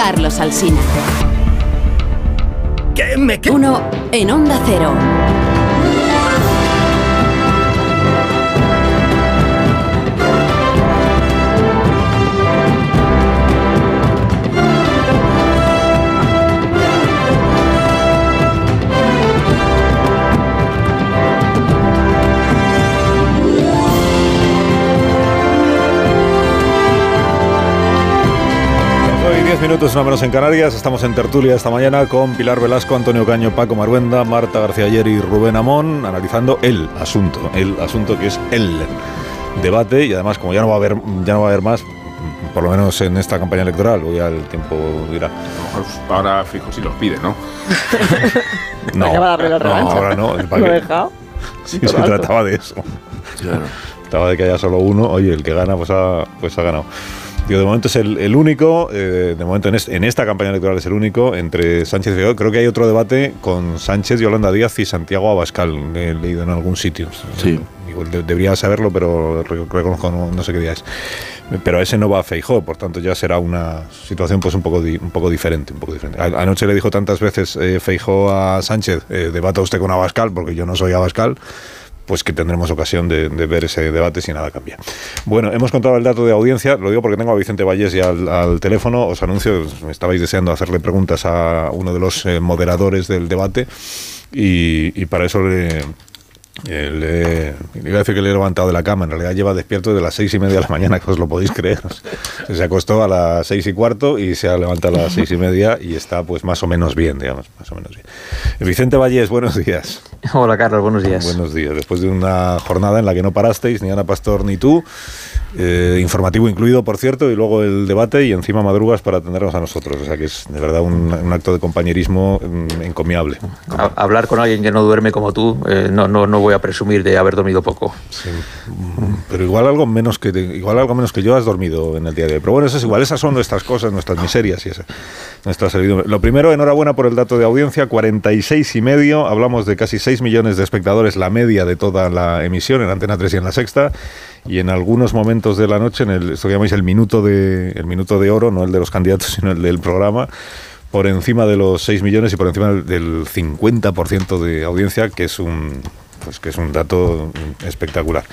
Carlos Alsina. ¿Qué me Uno en Onda Cero. 10 minutos, una menos en Canarias. Estamos en tertulia esta mañana con Pilar Velasco, Antonio Caño, Paco Maruenda, Marta García Ayer y Rubén Amón, analizando el asunto, el asunto que es el debate y además como ya no va a haber, ya no va a haber más, por lo menos en esta campaña electoral, o ya el tiempo dirá. Ahora fijo si los pide, ¿no? No, la no, ahora no. Lo ¿para he dejado. Sí, se alto. trataba de eso. Trataba de que haya solo uno. Oye, el que gana, pues ha, pues ha ganado. Digo, de momento es el, el único, eh, de momento en, es- en esta campaña electoral es el único entre Sánchez y Feijóo. Creo que hay otro debate con Sánchez, Yolanda Díaz y Santiago Abascal. He leído en algún sitio. Sí. De- debería saberlo, pero re- reconozco, no, no sé qué día es. Pero a ese no va a Feijó, por tanto ya será una situación pues un poco, di- un poco diferente. Un poco diferente. A- Anoche le dijo tantas veces eh, Feijó a Sánchez, eh, debata usted con Abascal, porque yo no soy Abascal, pues que tendremos ocasión de, ver ese debate si nada cambia. Bueno, hemos contado el dato de audiencia, lo digo porque tengo a Vicente Vallés ya al, teléfono, os anuncio, me estabais deseando hacerle preguntas a uno de los eh, moderadores del debate y, y para eso le, le iba a decir que le he levantado de la cama, en realidad lleva despierto de las seis y media de la mañana, que os lo podéis creer. Se acostó a las seis y cuarto y se ha levantado a las seis y media y está pues más o menos bien, digamos, más o menos bien. Vicente Vallés, buenos días. Hola Carlos, buenos días. Buenos días. Después de una jornada en la que no parasteis, ni Ana Pastor ni tú, eh, informativo incluido, por cierto, y luego el debate y encima madrugas para atendernos a nosotros. O sea que es de verdad un, un acto de compañerismo mm, encomiable. A- hablar con alguien que no duerme como tú, eh, no, no, no voy a presumir de haber dormido poco. Mm, Pero igual algo menos que igual algo menos que yo has dormido en el día de hoy. Pero bueno, eso es igual, esas son nuestras cosas, nuestras miserias y esa, nuestra servidumbre. Lo primero, enhorabuena por el dato de audiencia, 46 y medio, hablamos de casi 6 millones de espectadores, la media de toda la emisión en Antena 3 y en la Sexta. Y en algunos momentos de la noche, en el, esto que llamáis el minuto de el minuto de oro, no el de los candidatos, sino el del programa, por encima de los 6 millones y por encima del, del 50% de audiencia, que es un pues que es un dato espectacular.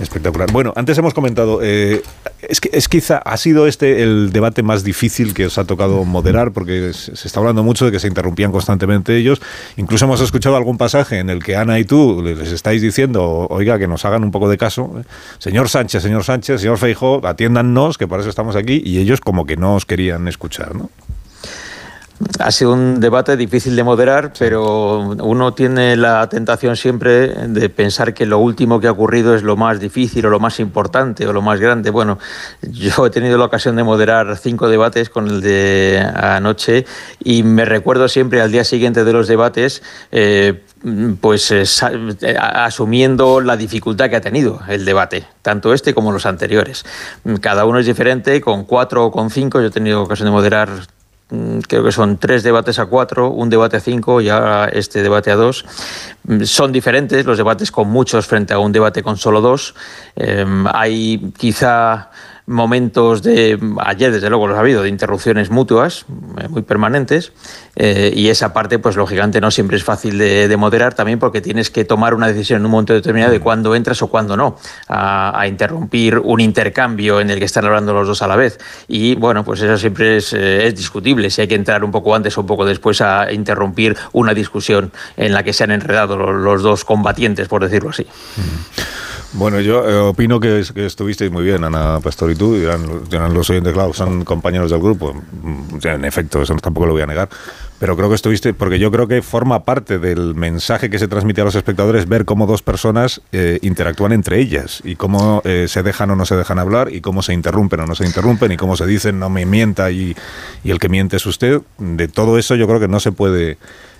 Espectacular. Bueno, antes hemos comentado, eh, es que es quizá ha sido este el debate más difícil que os ha tocado moderar, porque se se está hablando mucho de que se interrumpían constantemente ellos. Incluso hemos escuchado algún pasaje en el que Ana y tú les estáis diciendo, oiga, que nos hagan un poco de caso. ¿eh? Señor Sánchez, señor Sánchez, señor Feijóo, atiéndannos, que para eso estamos aquí, y ellos como que no os querían escuchar, ¿no? Ha sido un debate difícil de moderar, pero uno tiene la tentación siempre de pensar que lo último que ha ocurrido es lo más difícil o lo más importante o lo más grande. Bueno, yo he tenido la ocasión de moderar cinco debates con el de anoche y me recuerdo siempre al día siguiente de los debates, eh, pues eh, eh, asumiendo la dificultad que ha tenido el debate, tanto este como los anteriores. Cada uno es diferente, con cuatro o con cinco, yo he tenido ocasión de moderar creo que son tres debates a cuatro, un debate a cinco y ahora este debate a dos. Mm, Son diferentes los debates con muchos frente a un debate con solo dos. Eh, hay quizá momentos de, ayer desde luego los ha habido, de interrupciones mutuas, eh, muy permanentes, eh, y esa parte, pues lógicamente no siempre es fácil de, de moderar, también porque tienes que tomar una decisión en un momento determinado de cuándo entras o cuándo no, a, interrumpir un intercambio en el que están hablando los dos a la vez. Y bueno, pues eso siempre es, eh, es discutible, si hay que entrar un poco antes o un poco después a interrumpir una discusión en la que se han enredado los, los dos combatientes, por decirlo así. Bueno, yo eh, opino que, que estuvisteis muy bien, Ana Pastor y tú, dirán, dirán los oyentes, claro, son compañeros del grupo. Mm, en efecto, eso tampoco lo voy a negar. Pero creo que estuviste, porque yo creo que forma parte del mensaje que se transmite a los espectadores ver cómo dos personas eh, interactúan entre ellas y cómo eh, se dejan o no se dejan hablar y cómo se interrumpen o no se interrumpen y cómo se dicen no me mienta y, y el que miente es usted. De todo eso yo creo que no se puede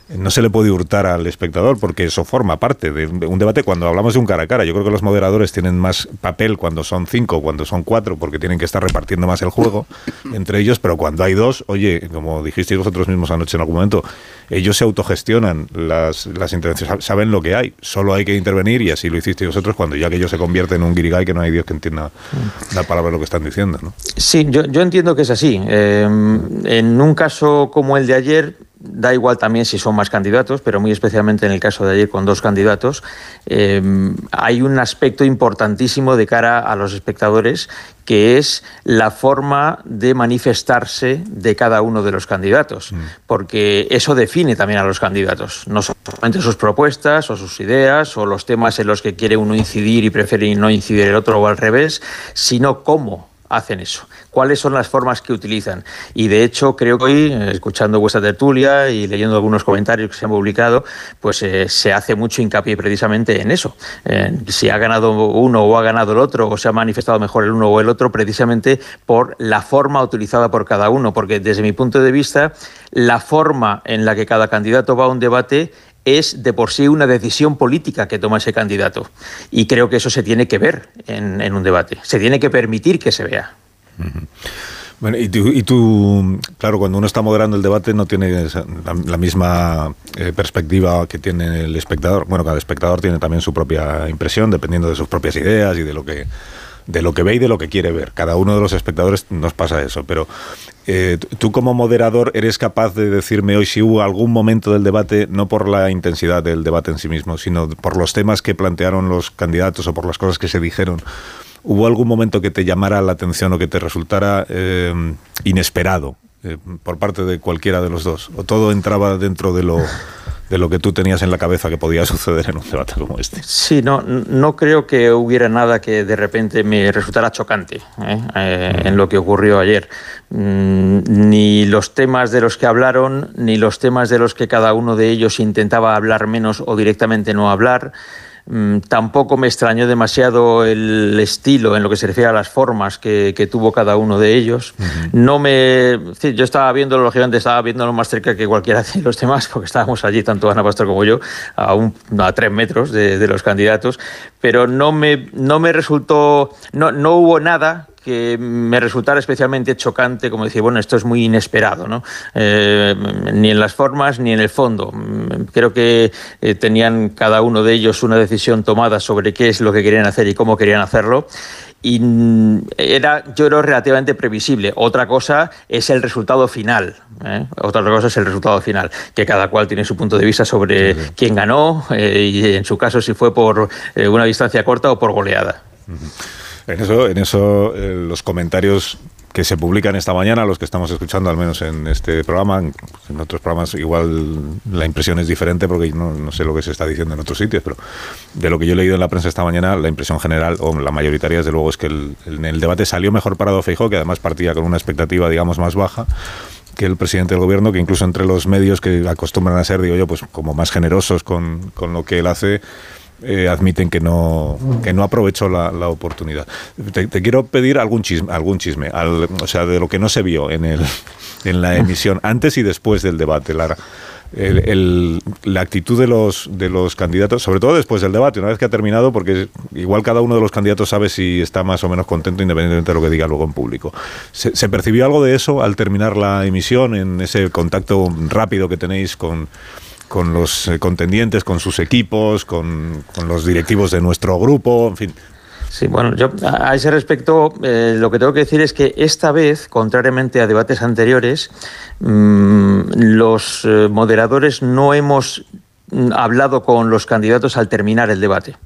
no se le puede hurtar al espectador porque eso forma parte de un debate cuando hablamos de un cara a cara. Yo creo que los moderadores tienen más papel cuando son cinco, cuando son cuatro, porque tienen que estar repartiendo más el juego entre ellos, pero cuando hay dos, oye, como dijisteis vosotros mismos anoche en algún momento, ellos se autogestionan las, las intervenciones, saben lo que hay, solo hay que intervenir y así lo hicisteis vosotros cuando ya que ellos se convierten en un guirigay que no hay Dios que entienda la palabra de lo que están diciendo. ¿no? Sí, yo, yo entiendo que es así. Eh, en un caso como el de ayer, da igual también si son más candidatos, pero muy especialmente en el caso de ayer con dos candidatos, eh, hay un aspecto importantísimo de cara a los espectadores que es la forma de manifestarse de cada uno de los candidatos, porque eso define también a los candidatos, no solamente sus propuestas o sus ideas o los temas en los que quiere uno incidir y prefiere no incidir el otro o al revés, sino cómo hacen eso? ¿Cuáles son las formas que utilizan? Y de hecho, creo que hoy, escuchando vuestra tertulia y leyendo algunos comentarios que se han publicado, pues eh, se hace mucho hincapié precisamente en eso. Eh, si ha ganado uno o ha ganado el otro, o se ha manifestado mejor el uno o el otro, precisamente por la forma utilizada por cada uno. Porque desde mi punto de vista, la forma en la que cada candidato va a un debate es de por sí una decisión política que toma ese candidato. Y creo que eso se tiene que ver en, un debate, se tiene que permitir que se vea. Bueno, y tú, claro, cuando uno está moderando el debate no tiene la, misma eh, perspectiva que tiene el espectador. Bueno, cada espectador tiene también su propia impresión, dependiendo de sus propias ideas y de lo que de lo que ve y de lo que quiere ver. Cada uno de los espectadores nos pasa eso, pero eh, tú como moderador eres capaz de decirme hoy si hubo algún momento del debate, no por la intensidad del debate en sí mismo, sino por los temas que plantearon los candidatos o por las cosas que se dijeron. ¿Hubo algún momento que te llamara la atención o que te resultara eh, inesperado eh, por parte de cualquiera de los dos? ¿O todo entraba dentro de lo de lo que tú tenías en la cabeza que podía suceder en un debate como este. Sí, no, no creo que hubiera nada que de repente me resultara chocante ¿eh? Eh, en lo que ocurrió ayer. Mm, ni los temas de los que hablaron, ni los temas de los que cada uno de ellos intentaba hablar menos o directamente no hablar. Mm, tampoco me extrañó demasiado el estilo en lo que se refiere a las formas que, tuvo cada uno de ellos. No me. yo estaba viendo, lógicamente, estaba viéndolo más cerca que cualquiera de los demás, porque estábamos allí, tanto Ana Pastor como yo, a, un, a tres metros de, de, los candidatos, pero no me, no me resultó. No, no hubo nada que me resultara especialmente chocante, como decir, bueno, esto es muy inesperado, ¿no? Eh, ni en las formas ni en el fondo. Creo que eh, tenían cada uno de ellos una decisión tomada sobre qué es lo que querían hacer y cómo querían hacerlo y era, yo creo, relativamente previsible. Otra cosa es el resultado final. ¿eh? Otra cosa es el resultado final, que cada cual tiene su punto de vista sobre quién ganó y en su caso si fue por una distancia corta o por goleada. En eso, en eso eh, los comentarios que se publican esta mañana, los que estamos escuchando al menos en este programa, en otros programas igual la impresión es diferente porque no, sé lo que se está diciendo en otros sitios, pero de lo que yo he leído en la prensa esta mañana, la impresión general, o la mayoritaria desde luego, es que el, en el debate salió mejor parado Feijóo, que además partía con una expectativa, digamos, más baja que el presidente del gobierno, que incluso entre los medios que acostumbran a ser, digo yo, pues como más generosos con, con lo que él hace, eh, admiten que no, que no aprovechó la, oportunidad. Te, quiero pedir algún chisme, algún chisme o sea, de lo que no se vio en, el, en la emisión, antes y después del debate, Lara. la actitud de los, de los candidatos, sobre todo después del debate, una vez que ha terminado, porque igual cada uno de los candidatos sabe si está más o menos contento independientemente de lo que diga luego en público. ¿Se, ¿Se, percibió algo de eso al terminar la emisión, en ese contacto rápido que tenéis con, con los eh, contendientes, con sus equipos, con, los directivos de nuestro grupo, en fin. Sí, bueno, yo a ese respecto eh, lo que tengo que decir es que esta vez, contrariamente a debates anteriores, mm, los eh, moderadores no hemos hablado con los candidatos al terminar el debate.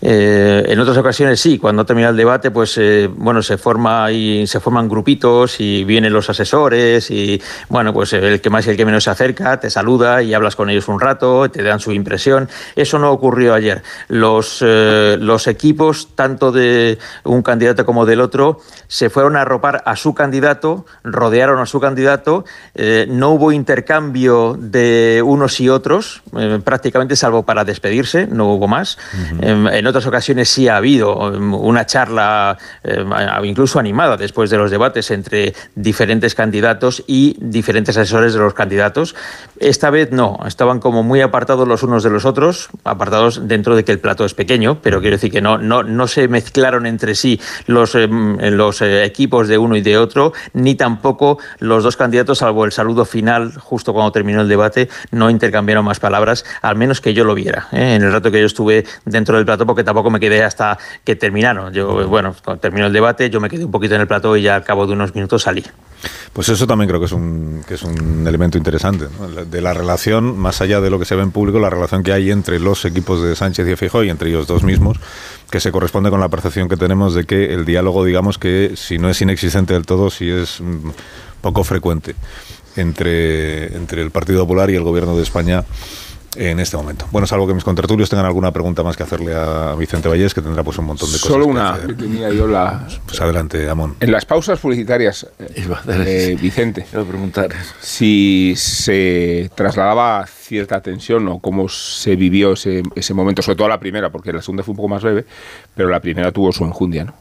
Eh, en otras ocasiones sí, cuando termina el debate, pues eh, bueno, se forma y se forman grupitos y vienen los asesores y bueno, pues el que más y el que menos se acerca te saluda y hablas con ellos un rato, te dan su impresión. Eso no ocurrió ayer. Los, eh, los equipos, tanto de un candidato como del otro, se fueron a arropar a su candidato, rodearon a su candidato, no hubo intercambio de unos y otros eh, prácticamente salvo para despedirse, no hubo más. Em, en otras ocasiones sí ha habido em, una charla em, incluso animada después de los debates entre diferentes candidatos y diferentes asesores de los candidatos. Esta vez no, estaban como muy apartados los unos de los otros, apartados dentro de que el plato es pequeño, pero quiero decir que no, no, no se mezclaron entre sí los, los eh, equipos de uno y de otro, ni tampoco los dos candidatos, salvo el saludo final justo cuando terminó el debate, no intercambiaron más palabras, al menos que yo lo viera, ¿eh? en el rato que yo estuve dentro del plato, porque tampoco me quedé hasta que terminaron. Yo, bueno, cuando terminó el debate, yo me quedé un poquito en el plato y ya al cabo de unos minutos salí. Pues eso también creo que es un, que es un elemento interesante, de la relación, más allá de lo que se ve en público, la relación que hay entre los equipos de Sánchez y Fijo y entre ellos dos mismos, que se corresponde con la percepción que tenemos de que el diálogo, digamos que si no es inexistente del todo, si es mm, poco frecuente entre, entre el Partido Popular y el Gobierno de España en este momento. Bueno, salvo que mis contratulios tengan alguna pregunta más que hacerle a Vicente Vallés, que tendrá pues un montón de cosas. Solo una, tenía yo la... Pues adelante, Amón. En las pausas publicitarias, eh, Vicente, preguntar si se trasladaba cierta tensión o cómo se vivió ese, ese momento, sobre todo la primera, porque la segunda fue un poco más breve, pero la primera tuvo su enjundia, ¿no?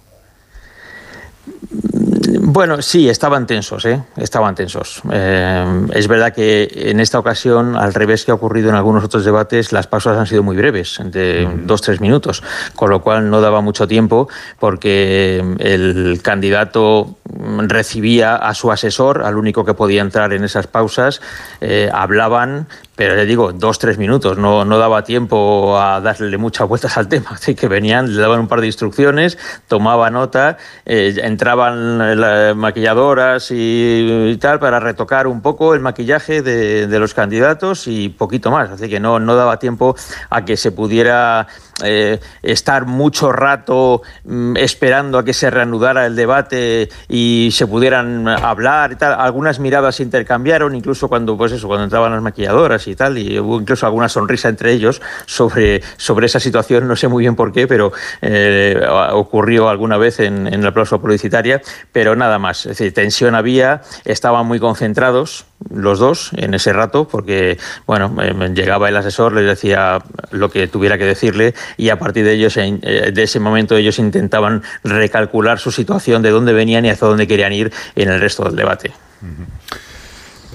Bueno, sí, estaban tensos, ¿eh? estaban tensos. Eh, es verdad que en esta ocasión, al revés que ha ocurrido en algunos otros debates, las pausas han sido muy breves, de dos, tres minutos, con lo cual no daba mucho tiempo porque el candidato recibía a su asesor, al único que podía entrar en esas pausas, eh, hablaban pero le digo, dos, tres minutos, no, no daba tiempo a darle muchas vueltas al tema. Así que venían, le daban un par de instrucciones, tomaba nota, eh, entraban las maquilladoras y, tal para retocar un poco el maquillaje de, de, los candidatos y poquito más. Así que no, no daba tiempo a que se pudiera eh, estar mucho rato mm, esperando a que se reanudara el debate y se pudieran hablar y tal. Algunas miradas se intercambiaron, incluso cuando, pues eso, cuando entraban las maquilladoras y tal, y hubo incluso alguna sonrisa entre ellos sobre, sobre esa situación, no sé muy bien por qué, pero eh, ocurrió alguna vez en, en el aplauso publicitaria, pero nada más. Es decir, tensión había, estaban muy concentrados los dos en ese rato, porque bueno, llegaba el asesor, les decía lo que tuviera que decirle y a partir de ellos, eh, de ese momento, ellos intentaban recalcular su situación, de dónde venían y hacia dónde querían ir en el resto del debate.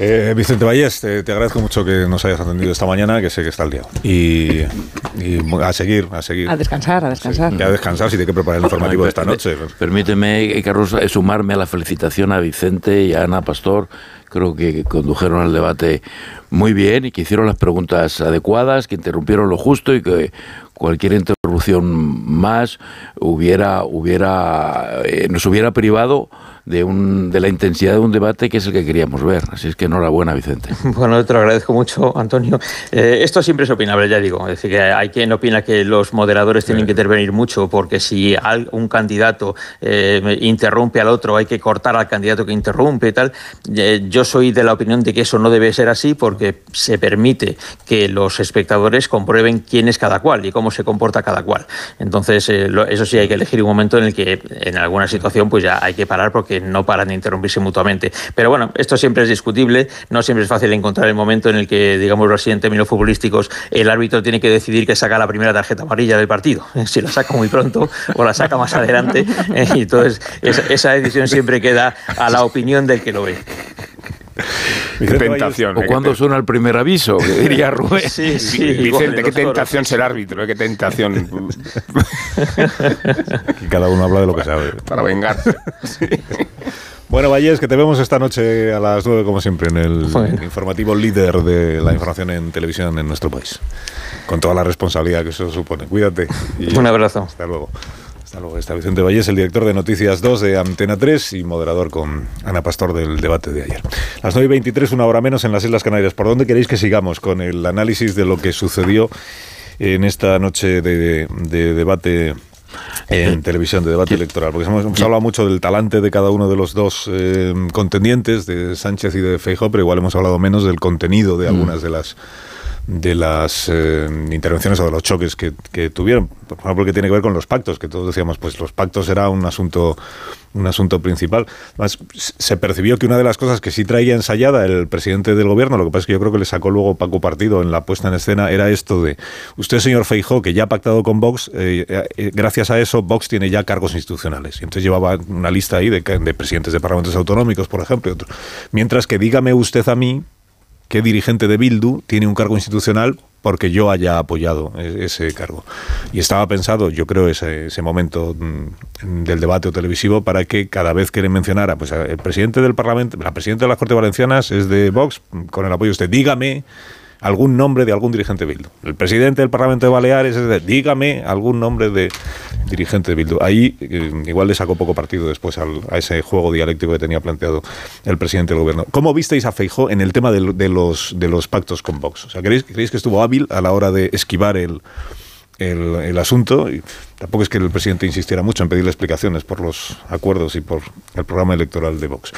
Eh, Vicente Valles, te, agradezco mucho que nos hayas atendido esta mañana, que sé que está el día. Y, a seguir, a seguir. A descansar, a descansar. a descansar si tiene que preparar el informativo de esta noche. Permíteme, Carlos, sumarme a la felicitación a Vicente y a Ana Pastor creo que condujeron el debate muy bien y que hicieron las preguntas adecuadas, que interrumpieron lo justo y que cualquier interrupción más hubiera, hubiera, eh, nos hubiera privado de, un, de la intensidad de un debate que es el que queríamos ver. Así es que enhorabuena, Vicente. Bueno, te lo agradezco mucho, Antonio. Eh, esto siempre es opinable, ya digo. Es decir, que hay quien opina que los moderadores tienen que intervenir mucho porque si un candidato eh, interrumpe al otro, hay que cortar al candidato que interrumpe y tal. Eh, yo soy de la opinión de que eso no debe ser así porque se permite que los espectadores comprueben quién es cada cual y cómo se comporta cada cual. Entonces, eso sí hay que elegir un momento en el que en alguna situación pues ya hay que parar porque no paran de interrumpirse mutuamente. Pero bueno, esto siempre es discutible, no siempre es fácil encontrar el momento en el que, digamos así, en términos futbolísticos, el árbitro tiene que decidir que saca la primera tarjeta amarilla del partido, si la saca muy pronto o la saca más adelante. Entonces, esa, decisión siempre queda a la opinión del que lo ve. Qué tentación. O cuando suena el primer aviso, diría Rubén. Sí, sí, Vicente, qué tentación ser árbitro, qué tentación. Aquí cada uno habla de lo que sabe. Para vengarse. Bueno, Valles, que te vemos esta noche a las 9, como siempre, en el informativo líder de la información en televisión en nuestro país. Con toda la responsabilidad que eso supone. Cuídate. Un abrazo. Hasta luego. Hasta luego. Está Vicente Valles, el director de Noticias 2 de Antena 3 y moderador con Ana Pastor del debate de ayer. Las 9 y 23, una hora menos en las Islas Canarias. ¿Por dónde queréis que sigamos con el análisis de lo que sucedió en esta noche de, debate en televisión de debate electoral, porque hemos, hablado mucho del talante de cada uno de los dos eh, contendientes, de Sánchez y de Feijóo, pero igual hemos hablado menos del contenido de mm. algunas de las de las eh, intervenciones o de los choques que, tuvieron. Por ejemplo, que tiene que ver con los pactos, que todos decíamos, pues los pactos era un asunto un asunto principal. Además, se percibió que una de las cosas que sí traía ensayada el presidente del gobierno, lo que pasa es que yo creo que le sacó luego Paco Partido en la puesta en escena, era esto de, usted, señor Feijó, que ya ha pactado con Vox, eh, eh, gracias a eso Vox tiene ya cargos institucionales. Y entonces llevaba una lista ahí de, de presidentes de parlamentos autonómicos, por ejemplo. Mientras que dígame usted a mí, qué dirigente de Bildu tiene un cargo institucional porque yo haya apoyado e-, ese cargo. Y estaba pensado, yo creo, ese, ese momento mm, del debate televisivo para que cada vez que le mencionara, pues el presidente del Parlamento, la presidenta de las Cortes Valencianas es de Vox, con el apoyo de usted, dígame algún nombre de algún dirigente de Bildu. El presidente del Parlamento de Baleares dígame algún nombre de dirigente de Bildu. Ahí eh, igual le sacó poco partido después a ese juego dialéctico que tenía planteado el presidente del gobierno. ¿Cómo visteis a Feijó en el tema de, los, de los pactos con Vox? O sea, ¿creéis, ¿creéis que estuvo hábil a la hora de esquivar el, el, asunto. Y tampoco es que el presidente insistiera mucho en pedirle explicaciones por los acuerdos y por el programa electoral de Vox.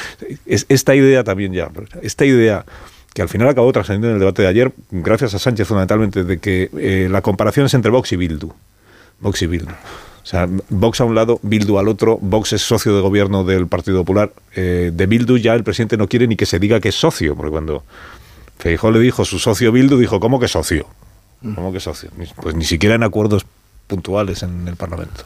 Es, esta idea también ya, esta idea que al final acabó trascendiendo en el debate de ayer, gracias a Sánchez fundamentalmente, de que eh, la comparación es entre Vox y Bildu. Vox y Bildu. O sea, Vox a un lado, Bildu al otro. Vox es socio de gobierno del Partido Popular. Eh, de Bildu ya el presidente no quiere ni que se diga que es socio, porque cuando Feijó le dijo su socio Bildu, dijo, ¿cómo que socio? ¿Cómo que socio? Pues ni siquiera en acuerdos puntuales en el Parlamento.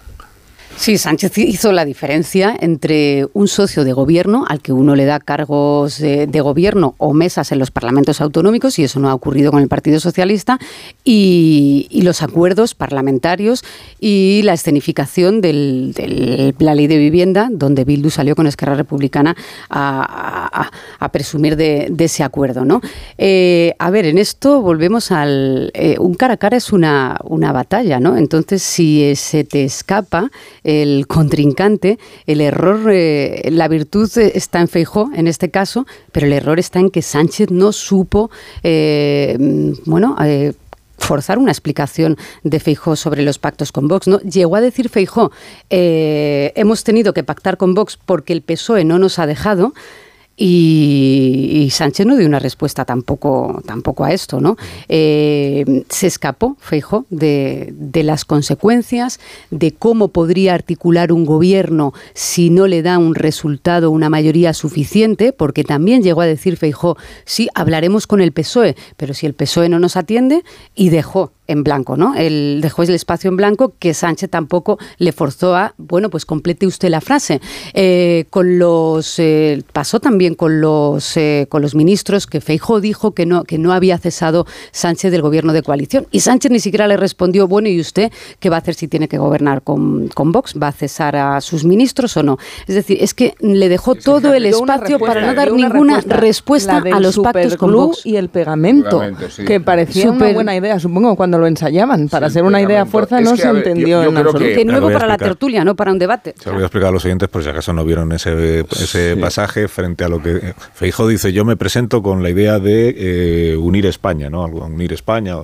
Sí, Sánchez hizo la diferencia entre un socio de gobierno al que uno le da cargos de, gobierno o mesas en los parlamentos autonómicos, y eso no ha ocurrido con el Partido Socialista, y, los acuerdos parlamentarios y la escenificación de la ley de vivienda, donde Bildu salió con Esquerra Republicana a, presumir de, ese acuerdo. ¿no? Eh, a ver, en esto volvemos al... Eh, un cara a cara es una, una batalla, ¿no? Entonces, si se te escapa el contrincante, el error, eh, la virtud está en Feijó en este caso, pero el error está en que Sánchez no supo, eh, bueno, eh, forzar una explicación de Feijó sobre los pactos con Vox. ¿no? Llegó a decir Feijó, hemos tenido que pactar con Vox porque el PSOE no nos ha dejado. Y, Sánchez no dio una respuesta tampoco, tampoco a esto, ¿no? Eh, se escapó, Feijo, de, de, las consecuencias, de cómo podría articular un gobierno si no le da un resultado, una mayoría suficiente, porque también llegó a decir Feijó, sí, hablaremos con el PSOE, pero si el PSOE no nos atiende, y dejó en blanco, ¿no? El, dejó el espacio en blanco que Sánchez tampoco le forzó a, bueno, pues complete usted la frase. Eh, con los eh, pasó también con los eh, con los ministros que Feijóo dijo que no que no había cesado Sánchez del gobierno de coalición y Sánchez ni siquiera le respondió, bueno, ¿y usted qué va a hacer si tiene que gobernar con, con Vox? ¿Va a cesar a sus ministros o no? Es decir, es que le dejó todo el espacio para no dar ninguna respuesta, a los pactos con Vox y el pegamento, que parecía una buena idea, supongo, cuando lo ensayaban. Para ser una idea fuerza no se entendió en absoluto. Que, nuevo para la tertulia, no para un debate. Se lo voy a explicar a los oyentes por si acaso no vieron ese, ese pasaje frente a lo que Feijo dice, yo me presento con la idea de eh, unir España, ¿no? Unir España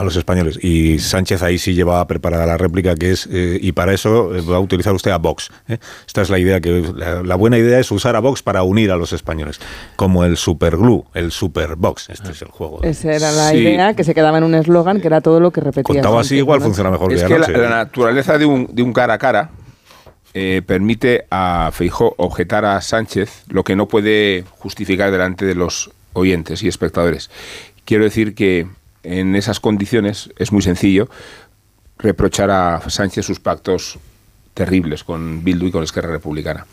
a los españoles. Y Sánchez ahí sí lleva preparada la réplica que es, eh, y para eso eh, va a utilizar usted a Vox. Esta es la idea, que la, buena idea es usar a Vox para unir a los españoles, como el superglue, el super Vox. Este es el juego. Esa era la idea, que se quedaba en un eslogan, que era todo lo que repetía. Contaba así, igual funciona mejor es que, la, naturaleza de un, de un cara a cara eh, permite a Feijó objetar a Sánchez lo que no puede justificar delante de los oyentes y espectadores. Quiero decir que en esas condiciones es muy sencillo reprochar a Sánchez sus pactos terribles con Bildu y con Esquerra Republicana.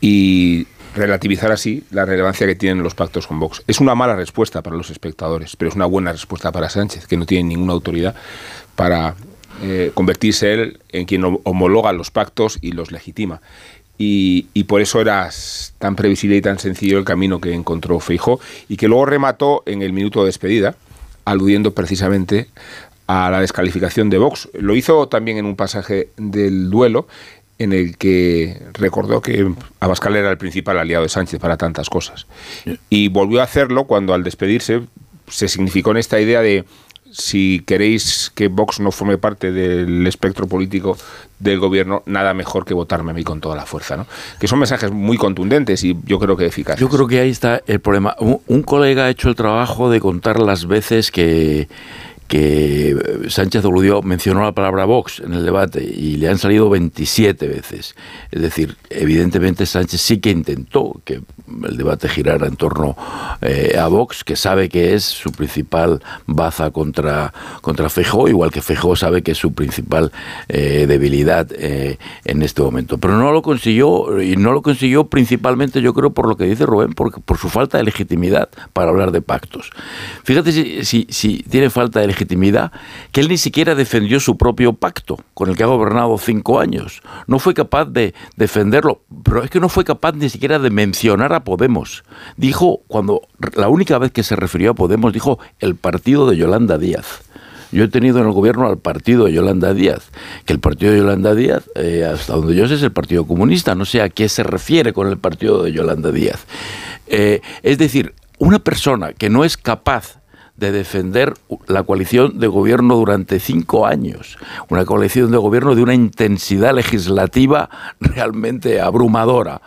Y relativizar así la relevancia que tienen los pactos con Vox. Es una mala respuesta para los espectadores, pero es una buena respuesta para Sánchez, que no tiene ninguna autoridad para eh, convertirse él en quien homologa los pactos y los legitima. Y, por eso era tan previsible y tan sencillo el camino que encontró Feijó y que luego remató en el minuto de despedida, aludiendo precisamente a la descalificación de Vox. Lo hizo también en un pasaje del duelo en el que recordó que Abascal era el principal aliado de Sánchez para tantas cosas. Y volvió a hacerlo cuando al despedirse se significó en esta idea de si queréis que Vox no forme parte del espectro político del gobierno, nada mejor que votarme a mí con toda la fuerza. ¿no? Que son mensajes muy contundentes y yo creo que eficaces. Yo creo que ahí está el problema. un colega ha hecho el trabajo de contar las veces que que Sánchez Oludio mencionó la palabra Vox en el debate y le han salido 27 veces. Es decir, evidentemente Sánchez sí que intentó que el debate girara en torno eh, a Vox, que sabe que es su principal baza contra, contra igual que Feijóo sabe que es su principal eh, debilidad eh, en este momento. Pero no lo consiguió, y no lo consiguió principalmente, yo creo, por lo que dice Rubén, por, por su falta de legitimidad para hablar de pactos. Fíjate si, si, si tiene falta de legitimidad, que él ni siquiera defendió su propio pacto, con el que ha gobernado cinco años. No fue capaz de defenderlo, pero es que no fue capaz ni siquiera de mencionar a Podemos. Dijo, cuando la única vez que se refirió a Podemos, dijo el partido de Yolanda Díaz. Yo he tenido en el gobierno al partido de Yolanda Díaz, que el partido de Yolanda Díaz, eh, hasta donde yo sé, es el Partido Comunista. No sé a qué se refiere con el partido de Yolanda Díaz. Eh, es decir, una persona que no es capaz de defender la coalición de gobierno durante cinco años, una coalición de gobierno de una intensidad legislativa realmente abrumadora.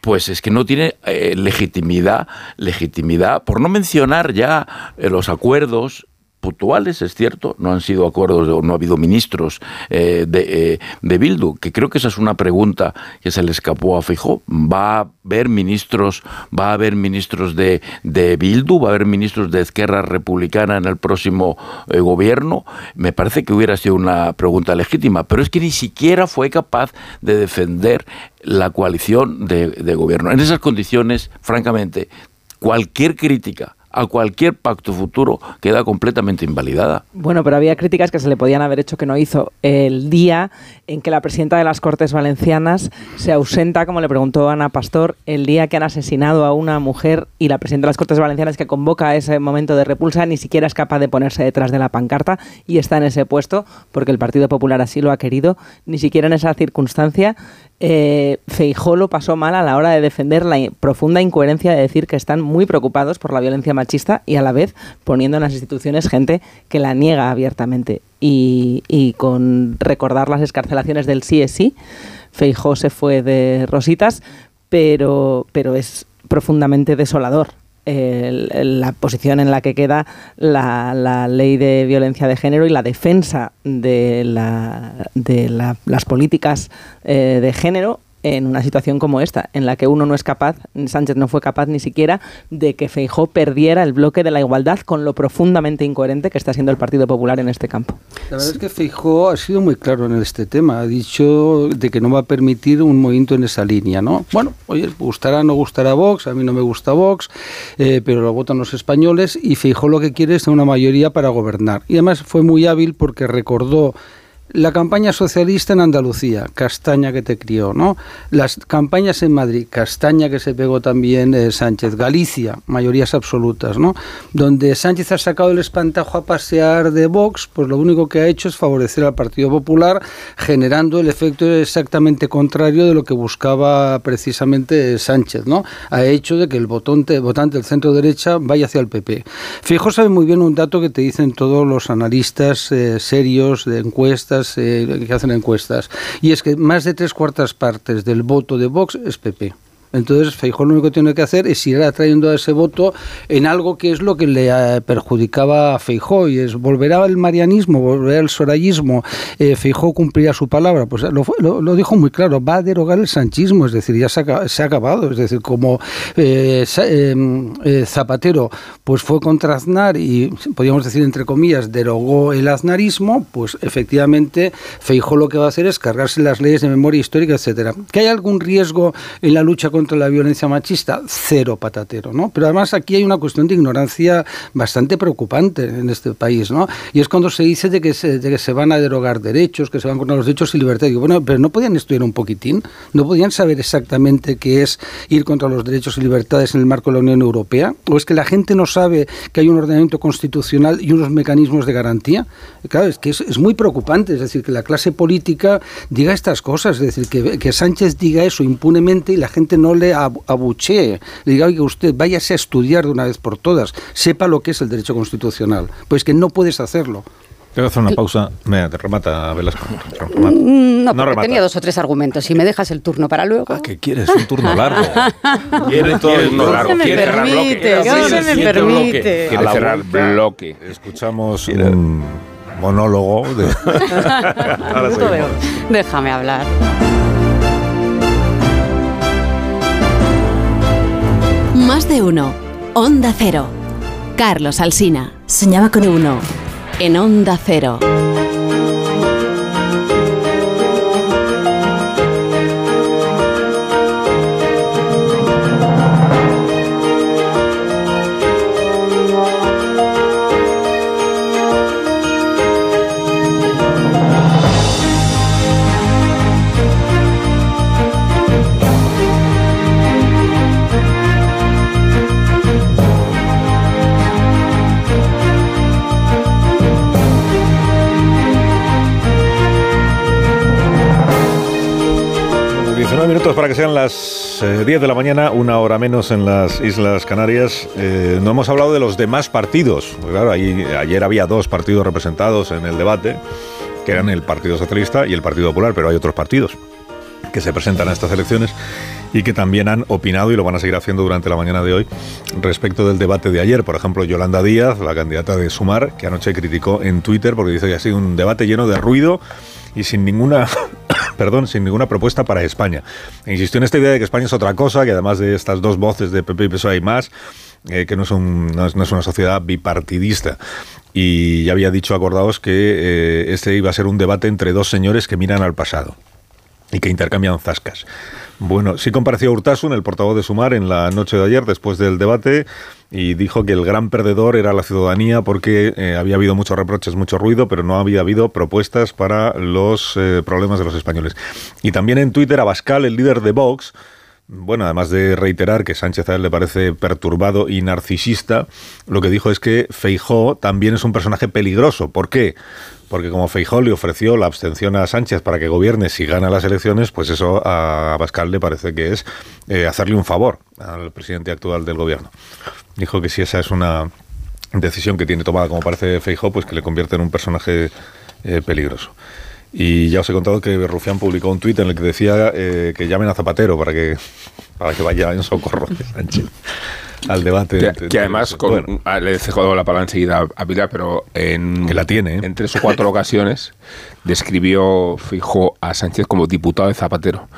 Pues es que no tiene eh, legitimidad, legitimidad, por no mencionar ya eh, los acuerdos puntuales, es cierto, no han sido acuerdos, no ha habido ministros eh, de, de, Bildu, que creo que esa es una pregunta que se le escapó a Fijó. ¿Va a haber ministros, va a haber ministros de, de Bildu, va a haber ministros de Esquerra Republicana en el próximo gobierno? Me parece que hubiera sido una pregunta legítima, pero es que ni siquiera fue capaz de defender la coalición de, de gobierno. En esas condiciones, francamente, cualquier crítica a cualquier pacto futuro queda completamente invalidada. Bueno, pero había críticas que se le podían haber hecho que no hizo el día en que la presidenta de las Cortes Valencianas se ausenta, como le preguntó Ana Pastor, el día que han asesinado a una mujer y la presidenta de las Cortes Valencianas que convoca ese momento de repulsa ni siquiera es capaz de ponerse detrás de la pancarta y está en ese puesto porque el Partido Popular así lo ha querido. Ni siquiera en esa circunstancia eh, Feijó lo pasó mal a la hora de defender la profunda incoherencia de decir que están muy preocupados por la violencia machista y a la vez poniendo en las instituciones gente que la niega abiertamente. Y, con recordar las escarcelaciones del sí es sí, Feijó se fue de rositas, pero, pero es profundamente desolador la posición en la que queda la, ley de violencia de género y la defensa de, las políticas eh, de género en una situación como esta, en la que uno no es capaz, Sánchez no fue capaz ni siquiera de que Feijó perdiera el bloque de la igualdad con lo profundamente incoherente que está siendo el Partido Popular en este campo. La verdad es que Feijó ha sido muy claro en este tema, ha dicho de que no va a permitir un movimiento en esa línea, ¿no? Bueno, oye, gustará o no gustará Vox, a mí no me gusta Vox, eh, pero lo votan los españoles y Feijó lo que quiere es una mayoría para gobernar. Y además fue muy hábil porque recordó la campaña socialista en Andalucía, castaña que te crió, ¿no? Las campañas en Madrid, castaña que se pegó también eh, Sánchez, Galicia, mayorías absolutas, ¿no? Donde Sánchez ha sacado el espantajo a pasear de Vox, pues lo único que ha hecho es favorecer al Partido Popular, generando el efecto exactamente contrario de lo que buscaba precisamente Sánchez, ¿no? Ha hecho de que el votante, votante del centro derecha vaya hacia el PP. Fijo sabe muy bien un dato que te dicen todos los analistas eh, serios de encuestas eh, que hacen encuestas, y es que más de tres cuartas partes del voto de Vox es PP. Entonces, Feijóo lo único que tiene que hacer es ir atrayendo a ese voto en algo que es lo que le eh, perjudicaba a Feijóo, y es volverá el marianismo, volverá el sorayismo, eh, Feijóo cumplirá su palabra. Pues lo, dijo muy claro, va a derogar el sanchismo, es decir, ya se ha, acabado. Es decir, como eh, eh, Zapatero pues fue contra Aznar y, podríamos decir, entre comillas, derogó el aznarismo, pues efectivamente Feijóo lo que va a hacer es cargarse las leyes de memoria histórica, etcétera. ¿Que hay algún riesgo en la lucha contra contra la violencia machista, cero patatero, ¿no? Pero además aquí hay una cuestión de ignorancia bastante preocupante en este país, ¿no? Y es cuando se dice de que se, que se van a derogar derechos, que se van contra los derechos y libertades. Digo, bueno, pero no podían estudiar un poquitín, no podían saber exactamente qué es ir contra los derechos y libertades en el marco de la Unión Europea, o es que la gente no sabe que hay un ordenamiento constitucional y unos mecanismos de garantía. Claro, es que es, es muy preocupante, es decir, que la clase política diga estas cosas, es decir, que, que Sánchez diga eso impunemente y la gente no no le abuchee, le diga, oiga, usted váyase a estudiar de una vez por todas, sepa lo que es el derecho constitucional. Pues que no puedes hacerlo. Tengo que hacer una pausa. Me remata Velasco. Mm, no, no tenía dos o tres argumentos. Si me dejas el turno para luego. Ah, ¿qué quieres? Un turno largo. Quiere todo el turno largo. Quiere cerrar bloque. No se me permite. Quiere cerrar bloque. Escuchamos un monólogo de... Déjame hablar. Más de uno. Onda Cero. Carlos Alsina. Soñaba con uno. En Onda Cero. Minutos para que sean las 10 eh, de la mañana, una hora menos en las Islas Canarias. Eh, no hemos hablado de los demás partidos. Claro, ayer había dos partidos representados en el debate, que eran el Partido Socialista y el Partido Popular, pero hay otros partidos que se presentan a estas elecciones y que también han opinado y lo van a seguir haciendo durante la mañana de hoy respecto del debate de ayer. Por ejemplo, Yolanda Díaz, la candidata de Sumar, que anoche criticó en Twitter porque dice que ha sido un debate lleno de ruido y sin ninguna perdón, sin ninguna propuesta para España. Insistió en esta idea de que España es otra cosa, que además de estas dos voces de PP y PSOE hay más, eh, que no es, una sociedad bipartidista. Y ya había dicho, acordaos, que eh, este iba a ser un debate entre dos señores que miran al pasado y que intercambian zascas. Bueno, sí compareció Urtasun, el portavoz de Sumar, en la noche de ayer, después del debate, y dijo que el gran perdedor era la ciudadanía porque eh, había habido muchos reproches, mucho ruido, pero no había habido propuestas para los eh, problemas de los españoles. Y también en Twitter, Abascal, el líder de Vox, bueno, además de reiterar que Sánchez a le parece perturbado y narcisista, lo que dijo es que Feijó también es un personaje peligroso. ¿Por qué? porque como Feijó le ofreció la abstención a Sánchez para que gobierne si gana las elecciones, pues eso a Pascal le parece que es eh, hacerle un favor al presidente actual del gobierno. Dijo que si esa es una decisión que tiene tomada como parece Feijó, pues que le convierte en un personaje eh, peligroso. Y ya os he contado que Rufián publicó un tuit en el que decía eh, que llamen a Zapatero para que, para que vaya en socorro de Sánchez al debate. Que, además, con, ah, le he dejado la palabra enseguida a Pilar, pero en, que la tiene. en tres o cuatro ocasiones describió, fijó a Sánchez como diputado de Zapatero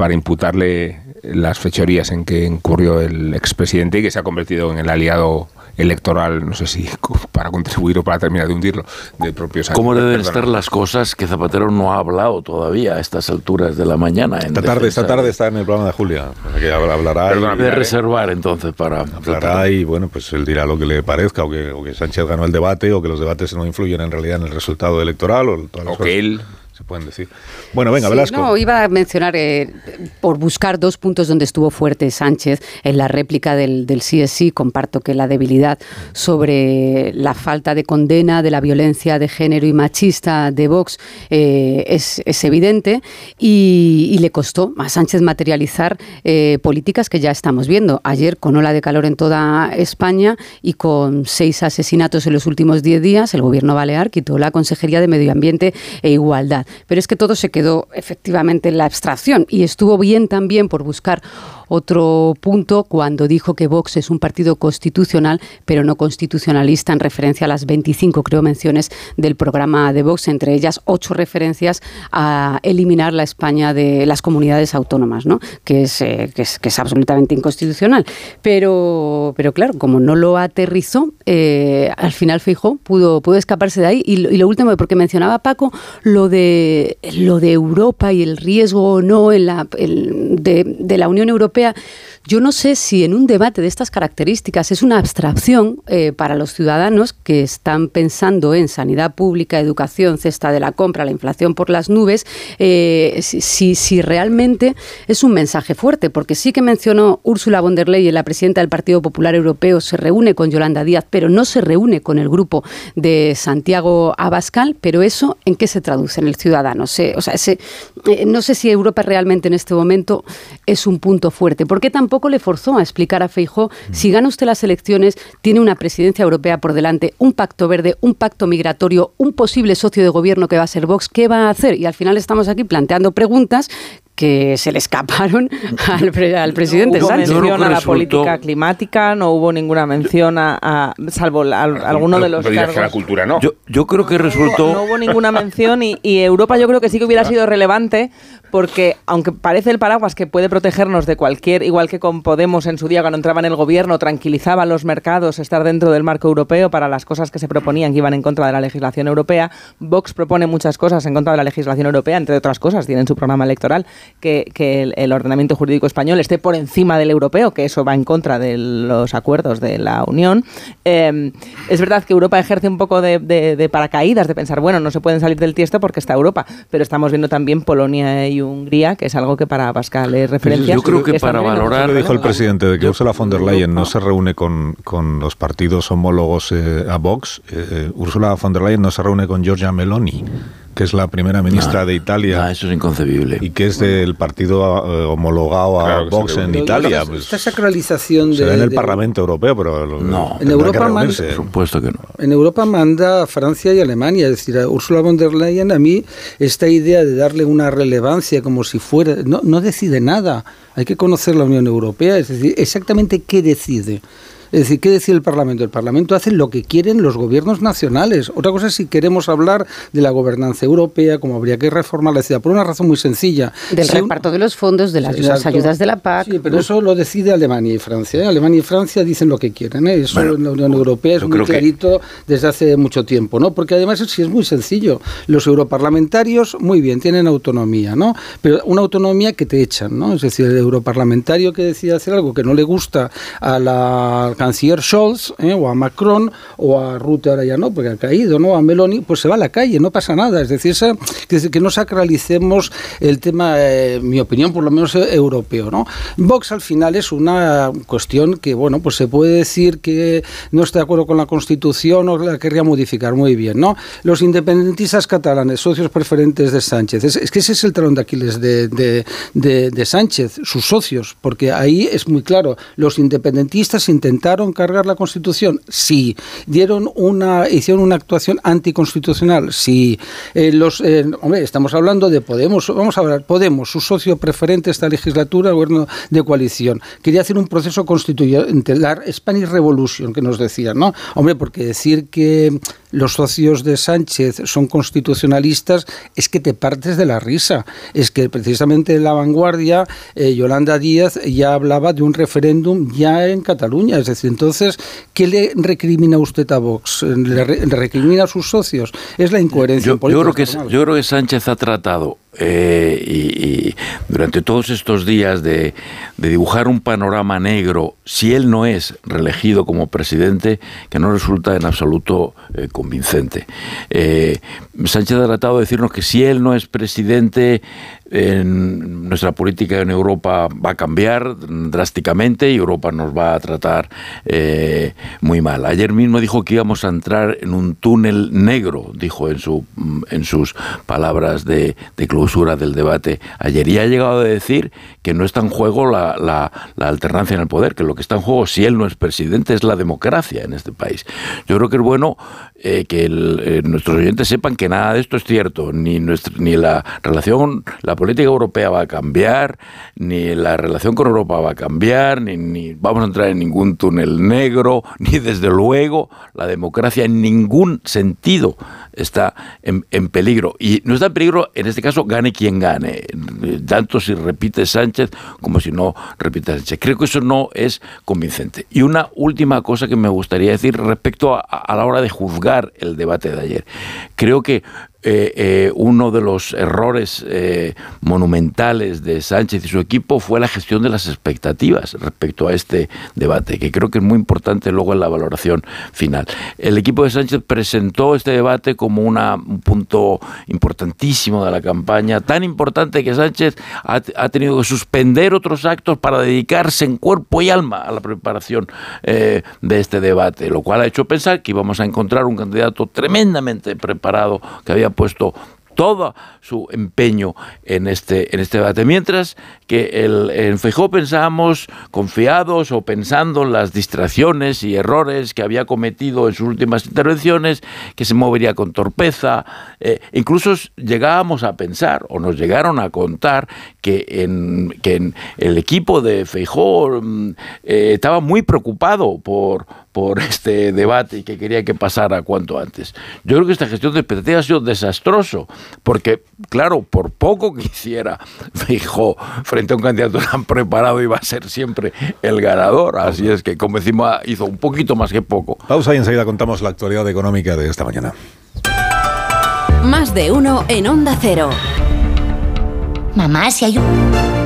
para imputarle las fechorías en que incurrió el expresidente y que se ha convertido en el aliado electoral, no sé si para contribuir o para terminar de hundirlo, del propio Sánchez. ¿Cómo deben estar las cosas que Zapatero no ha hablado todavía a estas alturas de la mañana? esta tarde, esta tarde está en el programa de Julia, que hablará. de reservar entonces para... Hablará y bueno, pues él dirá lo que le parezca, o que, o que Sánchez ganó el debate, o que los debates no influyen en realidad en el resultado electoral, o, o que él pueden decir. Bueno, venga, Velasco. No, iba a mencionar, eh, por buscar dos puntos donde estuvo fuerte Sánchez, en la réplica del, del CSI, comparto que la debilidad sobre la falta de condena de la violencia de género y machista de Vox eh, es, evidente y, le costó a Sánchez materializar eh, políticas que ya estamos viendo. Ayer, con ola de calor en toda España y con seis asesinatos en los últimos diez días, el gobierno balear quitó la Consejería de Medio Ambiente e Igualdad. Pero es que todo se quedó efectivamente en la abstracción. Y estuvo bien también por buscar otro punto cuando dijo que Vox es un partido constitucional, pero no constitucionalista, en referencia a las 25, creo, menciones del programa de Vox, entre ellas ocho referencias a eliminar la España de las comunidades autónomas, ¿no? que, es, eh, que, es, absolutamente inconstitucional. Pero, pero claro, como no lo aterrizó, eh, al final Fijo pudo, pudo escaparse de ahí. Y, lo último, porque mencionaba Paco lo de, lo de Europa y el riesgo o no en la, de la Unión Europea propia Yo no sé si en un debate de estas características es una abstracción eh, para los ciudadanos que están pensando en sanidad pública, educación, cesta de la compra, la inflación por las nubes, eh, si, si, realmente es un mensaje fuerte, porque sí que mencionó Úrsula von der Leyen, la presidenta del Partido Popular Europeo, se reúne con Yolanda Díaz, pero no se reúne con el grupo de Santiago Abascal, pero eso ¿en qué se traduce en el ciudadano? o sea, ese, eh, no sé si Europa realmente en este momento es un punto fuerte. ¿Por qué tampoco le forzó a explicar a Feijó si gana usted las elecciones, tiene una presidencia europea por delante, un pacto verde, un pacto migratorio, un posible socio de gobierno que va a ser Vox, ¿qué va a hacer? Y al final estamos aquí planteando preguntas que se le escaparon al, presidente no hubo Sánchez. mención a la política climática, no hubo ninguna mención a, salvo alguno de los cargos. la cultura no. Yo, yo creo que resultó... No hubo ninguna mención y, y Europa yo creo que sí que hubiera sido relevante porque aunque parece el paraguas que puede protegernos de cualquier, igual que con Podemos en su día cuando entraba en el gobierno, tranquilizaba los mercados estar dentro del marco europeo para las cosas que se proponían que iban en contra de la legislación europea, Vox propone muchas cosas en contra de la legislación europea, entre otras cosas, tiene en su programa electoral que, el, ordenamiento jurídico español esté por encima del europeo, que eso va en contra de los acuerdos de la Unión. Eh, es verdad que Europa ejerce un poco de, de paracaídas, de pensar, bueno, no se pueden salir del tiesto porque está Europa, pero estamos viendo también Polonia y Hungría, que es algo que para Pascal es referencia. Yo creo que para valorar... Lo dijo el presidente de que Ursula von der Leyen no se reúne con, con los partidos homólogos eh, a Vox. Eh, Ursula von der Leyen no se reúne con Giorgia Meloni que es la primera ministra de Italia. eso es inconcebible. Y que es del partido eh, homologado a Vox en Italia. Pues, esta sacralización de. en el Parlamento Europeo, pero. No, en Europa, manda, por supuesto que no. En Europa manda Francia y Alemania. Es decir, a Ursula von der Leyen, a mí, esta idea de darle una relevancia como si fuera. No, no decide nada. Hay que conocer la Unión Europea, es decir, exactamente qué decide. Es decir, ¿qué decide el Parlamento? El Parlamento hace lo que quieren los gobiernos nacionales. Otra cosa es si queremos hablar de la gobernanza europea, como habría que reformar la ciudad, por una razón muy sencilla. Del reparto de los fondos, de las, ayudas de la PAC. Sí, pero eso lo decide Alemania y Francia. ¿eh? Alemania y Francia dicen lo que quieren. ¿eh? Eso en la Unión Europea es muy clarito desde hace mucho tiempo, ¿no? Porque además sí es muy sencillo. Los europarlamentarios, muy bien, tienen autonomía, ¿no? Pero una autonomía que te echan, ¿no? Es decir, el europarlamentario que decide hacer algo que no le gusta a la canciller Scholz, ¿eh? o a Macron, o a Rutte ahora ya no, porque ha caído, ¿no? A Meloni, pues se va a la calle, no pasa nada. Es decir, que, que no sacralicemos el tema, eh, mi opinión, por lo menos eh, europeo, ¿no? Vox al final es una cuestión que, bueno, pues se puede decir que no está de acuerdo con la Constitución o la querría modificar, muy bien, ¿no? Los independentistas catalanes, socios preferentes de Sánchez, es, que ese es el talón de Aquiles de, de, de Sánchez, sus socios, porque ahí es muy claro, los independentistas intentaron cargar la Constitución? Sí. ¿Dieron una, hicieron una actuación anticonstitucional? Sí. Eh, los, eh, hombre, estamos hablando de Podemos, vamos a hablar, Podemos, su socio preferente esta legislatura, gobierno de coalición, quería hacer un proceso constituyente, la Spanish Revolution, que nos decían, ¿no? Hombre, porque decir que los socios de Sánchez son constitucionalistas es que te partes de la risa. Es que precisamente en la vanguardia eh, Yolanda Díaz ya hablaba de un referéndum ya en Cataluña. Es decir, entonces, ¿qué le recrimina usted a Vox? ¿Le, recrimina a sus socios? Es la incoherencia política. Yo creo, que, yo creo que Sánchez ha tratado eh, y, durante todos estos días de, dibujar un panorama negro, si él no es reelegido como presidente, que no resulta en absoluto eh, convincente. Eh, Sánchez ha tratado de decirnos que si él no es presidente, nuestra política en Europa va a cambiar drásticamente y Europa nos va a tratar eh, muy mal. Ayer mismo dijo que íbamos a entrar en un túnel negro, dijo en, su, en sus palabras de, clausura del debate ayer. Y ha llegado a decir que no está en juego la, la, alternancia en el poder, que lo que está en juego, si él no es presidente, es la democracia en este país. Yo creo que es bueno eh, que eh, nuestros oyentes sepan que nada de esto es cierto, ni, nuestra, ni la relación, la política europea va a cambiar, ni la relación con Europa va a cambiar, ni, vamos a entrar en ningún túnel negro, ni desde luego la democracia en ningún sentido está en, peligro. Y no está en peligro, en este caso, gane quien gane, tanto si repite Sánchez como si no repite Sánchez. Creo que eso no es convincente. Y una última cosa que me gustaría decir respecto a, a la hora de juzgar el debate de ayer. Creo que eh, eh, uno de los errores eh, monumentales de Sánchez y su equipo fue la gestión de las expectativas respecto a este debate, que creo que es muy importante luego en la valoración final. El equipo de Sánchez presentó este debate como un punto importantísimo de la campaña, tan importante que Sánchez ha, ha tenido que suspender otros actos para dedicarse en cuerpo y alma a la preparación de este debate, lo cual ha hecho pensar que íbamos a encontrar un candidato tremendamente preparado que había puesto todo su empeño en este, en este debate. Mientras que el, en Feijó pensábamos, confiados o pensando en las distracciones y errores que había cometido en sus últimas intervenciones, que se movería con torpeza. Eh, incluso llegábamos a pensar, o nos llegaron a contar, que en, que el equipo de Feijó mm, eh, estaba muy preocupado por, por este debate y que quería que pasara cuanto antes. Yo creo que esta gestión de expectativas ha sido desastroso, porque, claro, por poco que hiciera Feijó frente a un candidato tan preparado iba a ser siempre el ganador. Así es que, como decimos, hizo un poquito más que poco. Pausa y enseguida contamos la actualidad económica de esta mañana. Más de uno en Onda Cero. Mamá, si hay un...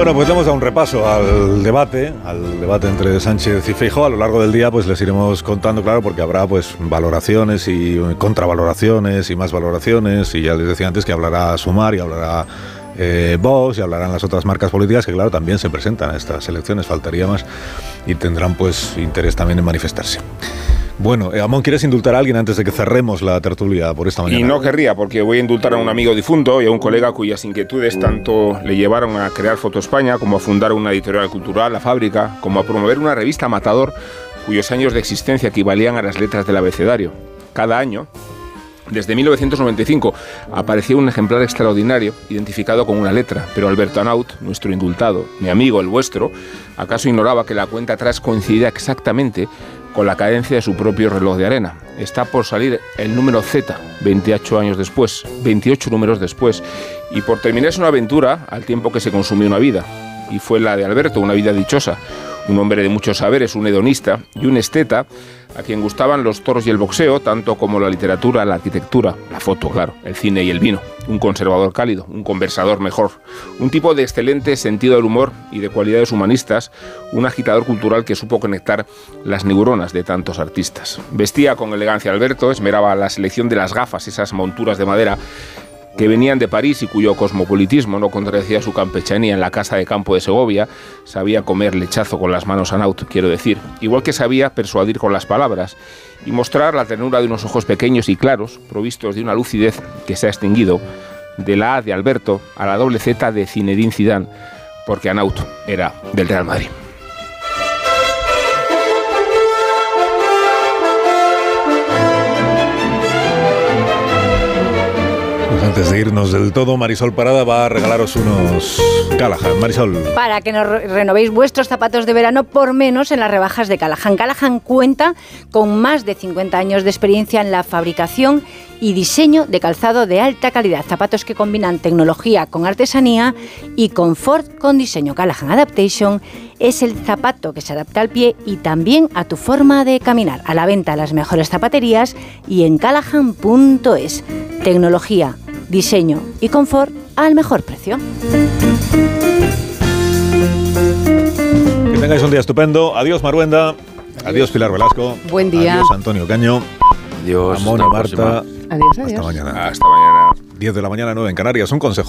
Bueno, pues damos a un repaso al debate, al debate entre Sánchez y Feijóo. A lo largo del día, pues les iremos contando, claro, porque habrá pues valoraciones y contravaloraciones y más valoraciones. Y ya les decía antes que hablará Sumar y hablará eh, Vox y hablarán las otras marcas políticas que, claro, también se presentan a estas elecciones. Faltaría más y tendrán pues interés también en manifestarse. Bueno, eh, Amón, ¿quieres indultar a alguien antes de que cerremos la tertulia por esta mañana? Y no querría, porque voy a indultar a un amigo difunto y a un colega cuyas inquietudes tanto le llevaron a crear Foto España, como a fundar una editorial cultural, La Fábrica, como a promover una revista Matador, cuyos años de existencia equivalían a las letras del abecedario. Cada año, desde 1995 apareció un ejemplar extraordinario identificado con una letra, pero Alberto Anaut, nuestro indultado, mi amigo, el vuestro, acaso ignoraba que la cuenta atrás coincidía exactamente con la cadencia de su propio reloj de arena. Está por salir el número Z, 28 años después, 28 números después, y por terminarse una aventura al tiempo que se consumió una vida. Y fue la de Alberto, una vida dichosa, un hombre de muchos saberes, un hedonista y un esteta a quien gustaban los toros y el boxeo, tanto como la literatura, la arquitectura, la foto, claro, el cine y el vino. Un conservador cálido, un conversador mejor, un tipo de excelente sentido del humor y de cualidades humanistas, un agitador cultural que supo conectar las neuronas de tantos artistas. Vestía con elegancia Alberto, esmeraba la selección de las gafas, esas monturas de madera que venían de París y cuyo cosmopolitismo no contradecía su campechanía en la casa de campo de Segovia, sabía comer lechazo con las manos a naut, quiero decir, igual que sabía persuadir con las palabras y mostrar la ternura de unos ojos pequeños y claros, provistos de una lucidez que se ha extinguido, de la A de Alberto a la doble Z de Zinedine Zidane, porque Anaut era del Real Madrid. Antes de irnos del todo, Marisol Parada va a regalaros unos Callahan. Marisol. Para que nos renovéis vuestros zapatos de verano por menos en las rebajas de Callahan. Callahan cuenta con más de 50 años de experiencia en la fabricación y diseño de calzado de alta calidad. Zapatos que combinan tecnología con artesanía y confort con diseño. Callahan Adaptation es el zapato que se adapta al pie y también a tu forma de caminar. A la venta las mejores zapaterías y en callahan.es. Tecnología, diseño y confort al mejor precio. Que tengáis un día estupendo. Adiós Maruenda. Adiós Pilar Velasco. Buen día. Adiós Antonio Caño. Adiós. Amón y Marta. Adiós, adiós. Hasta mañana. Hasta mañana. 10 de la mañana, 9 en Canarias. Un consejo de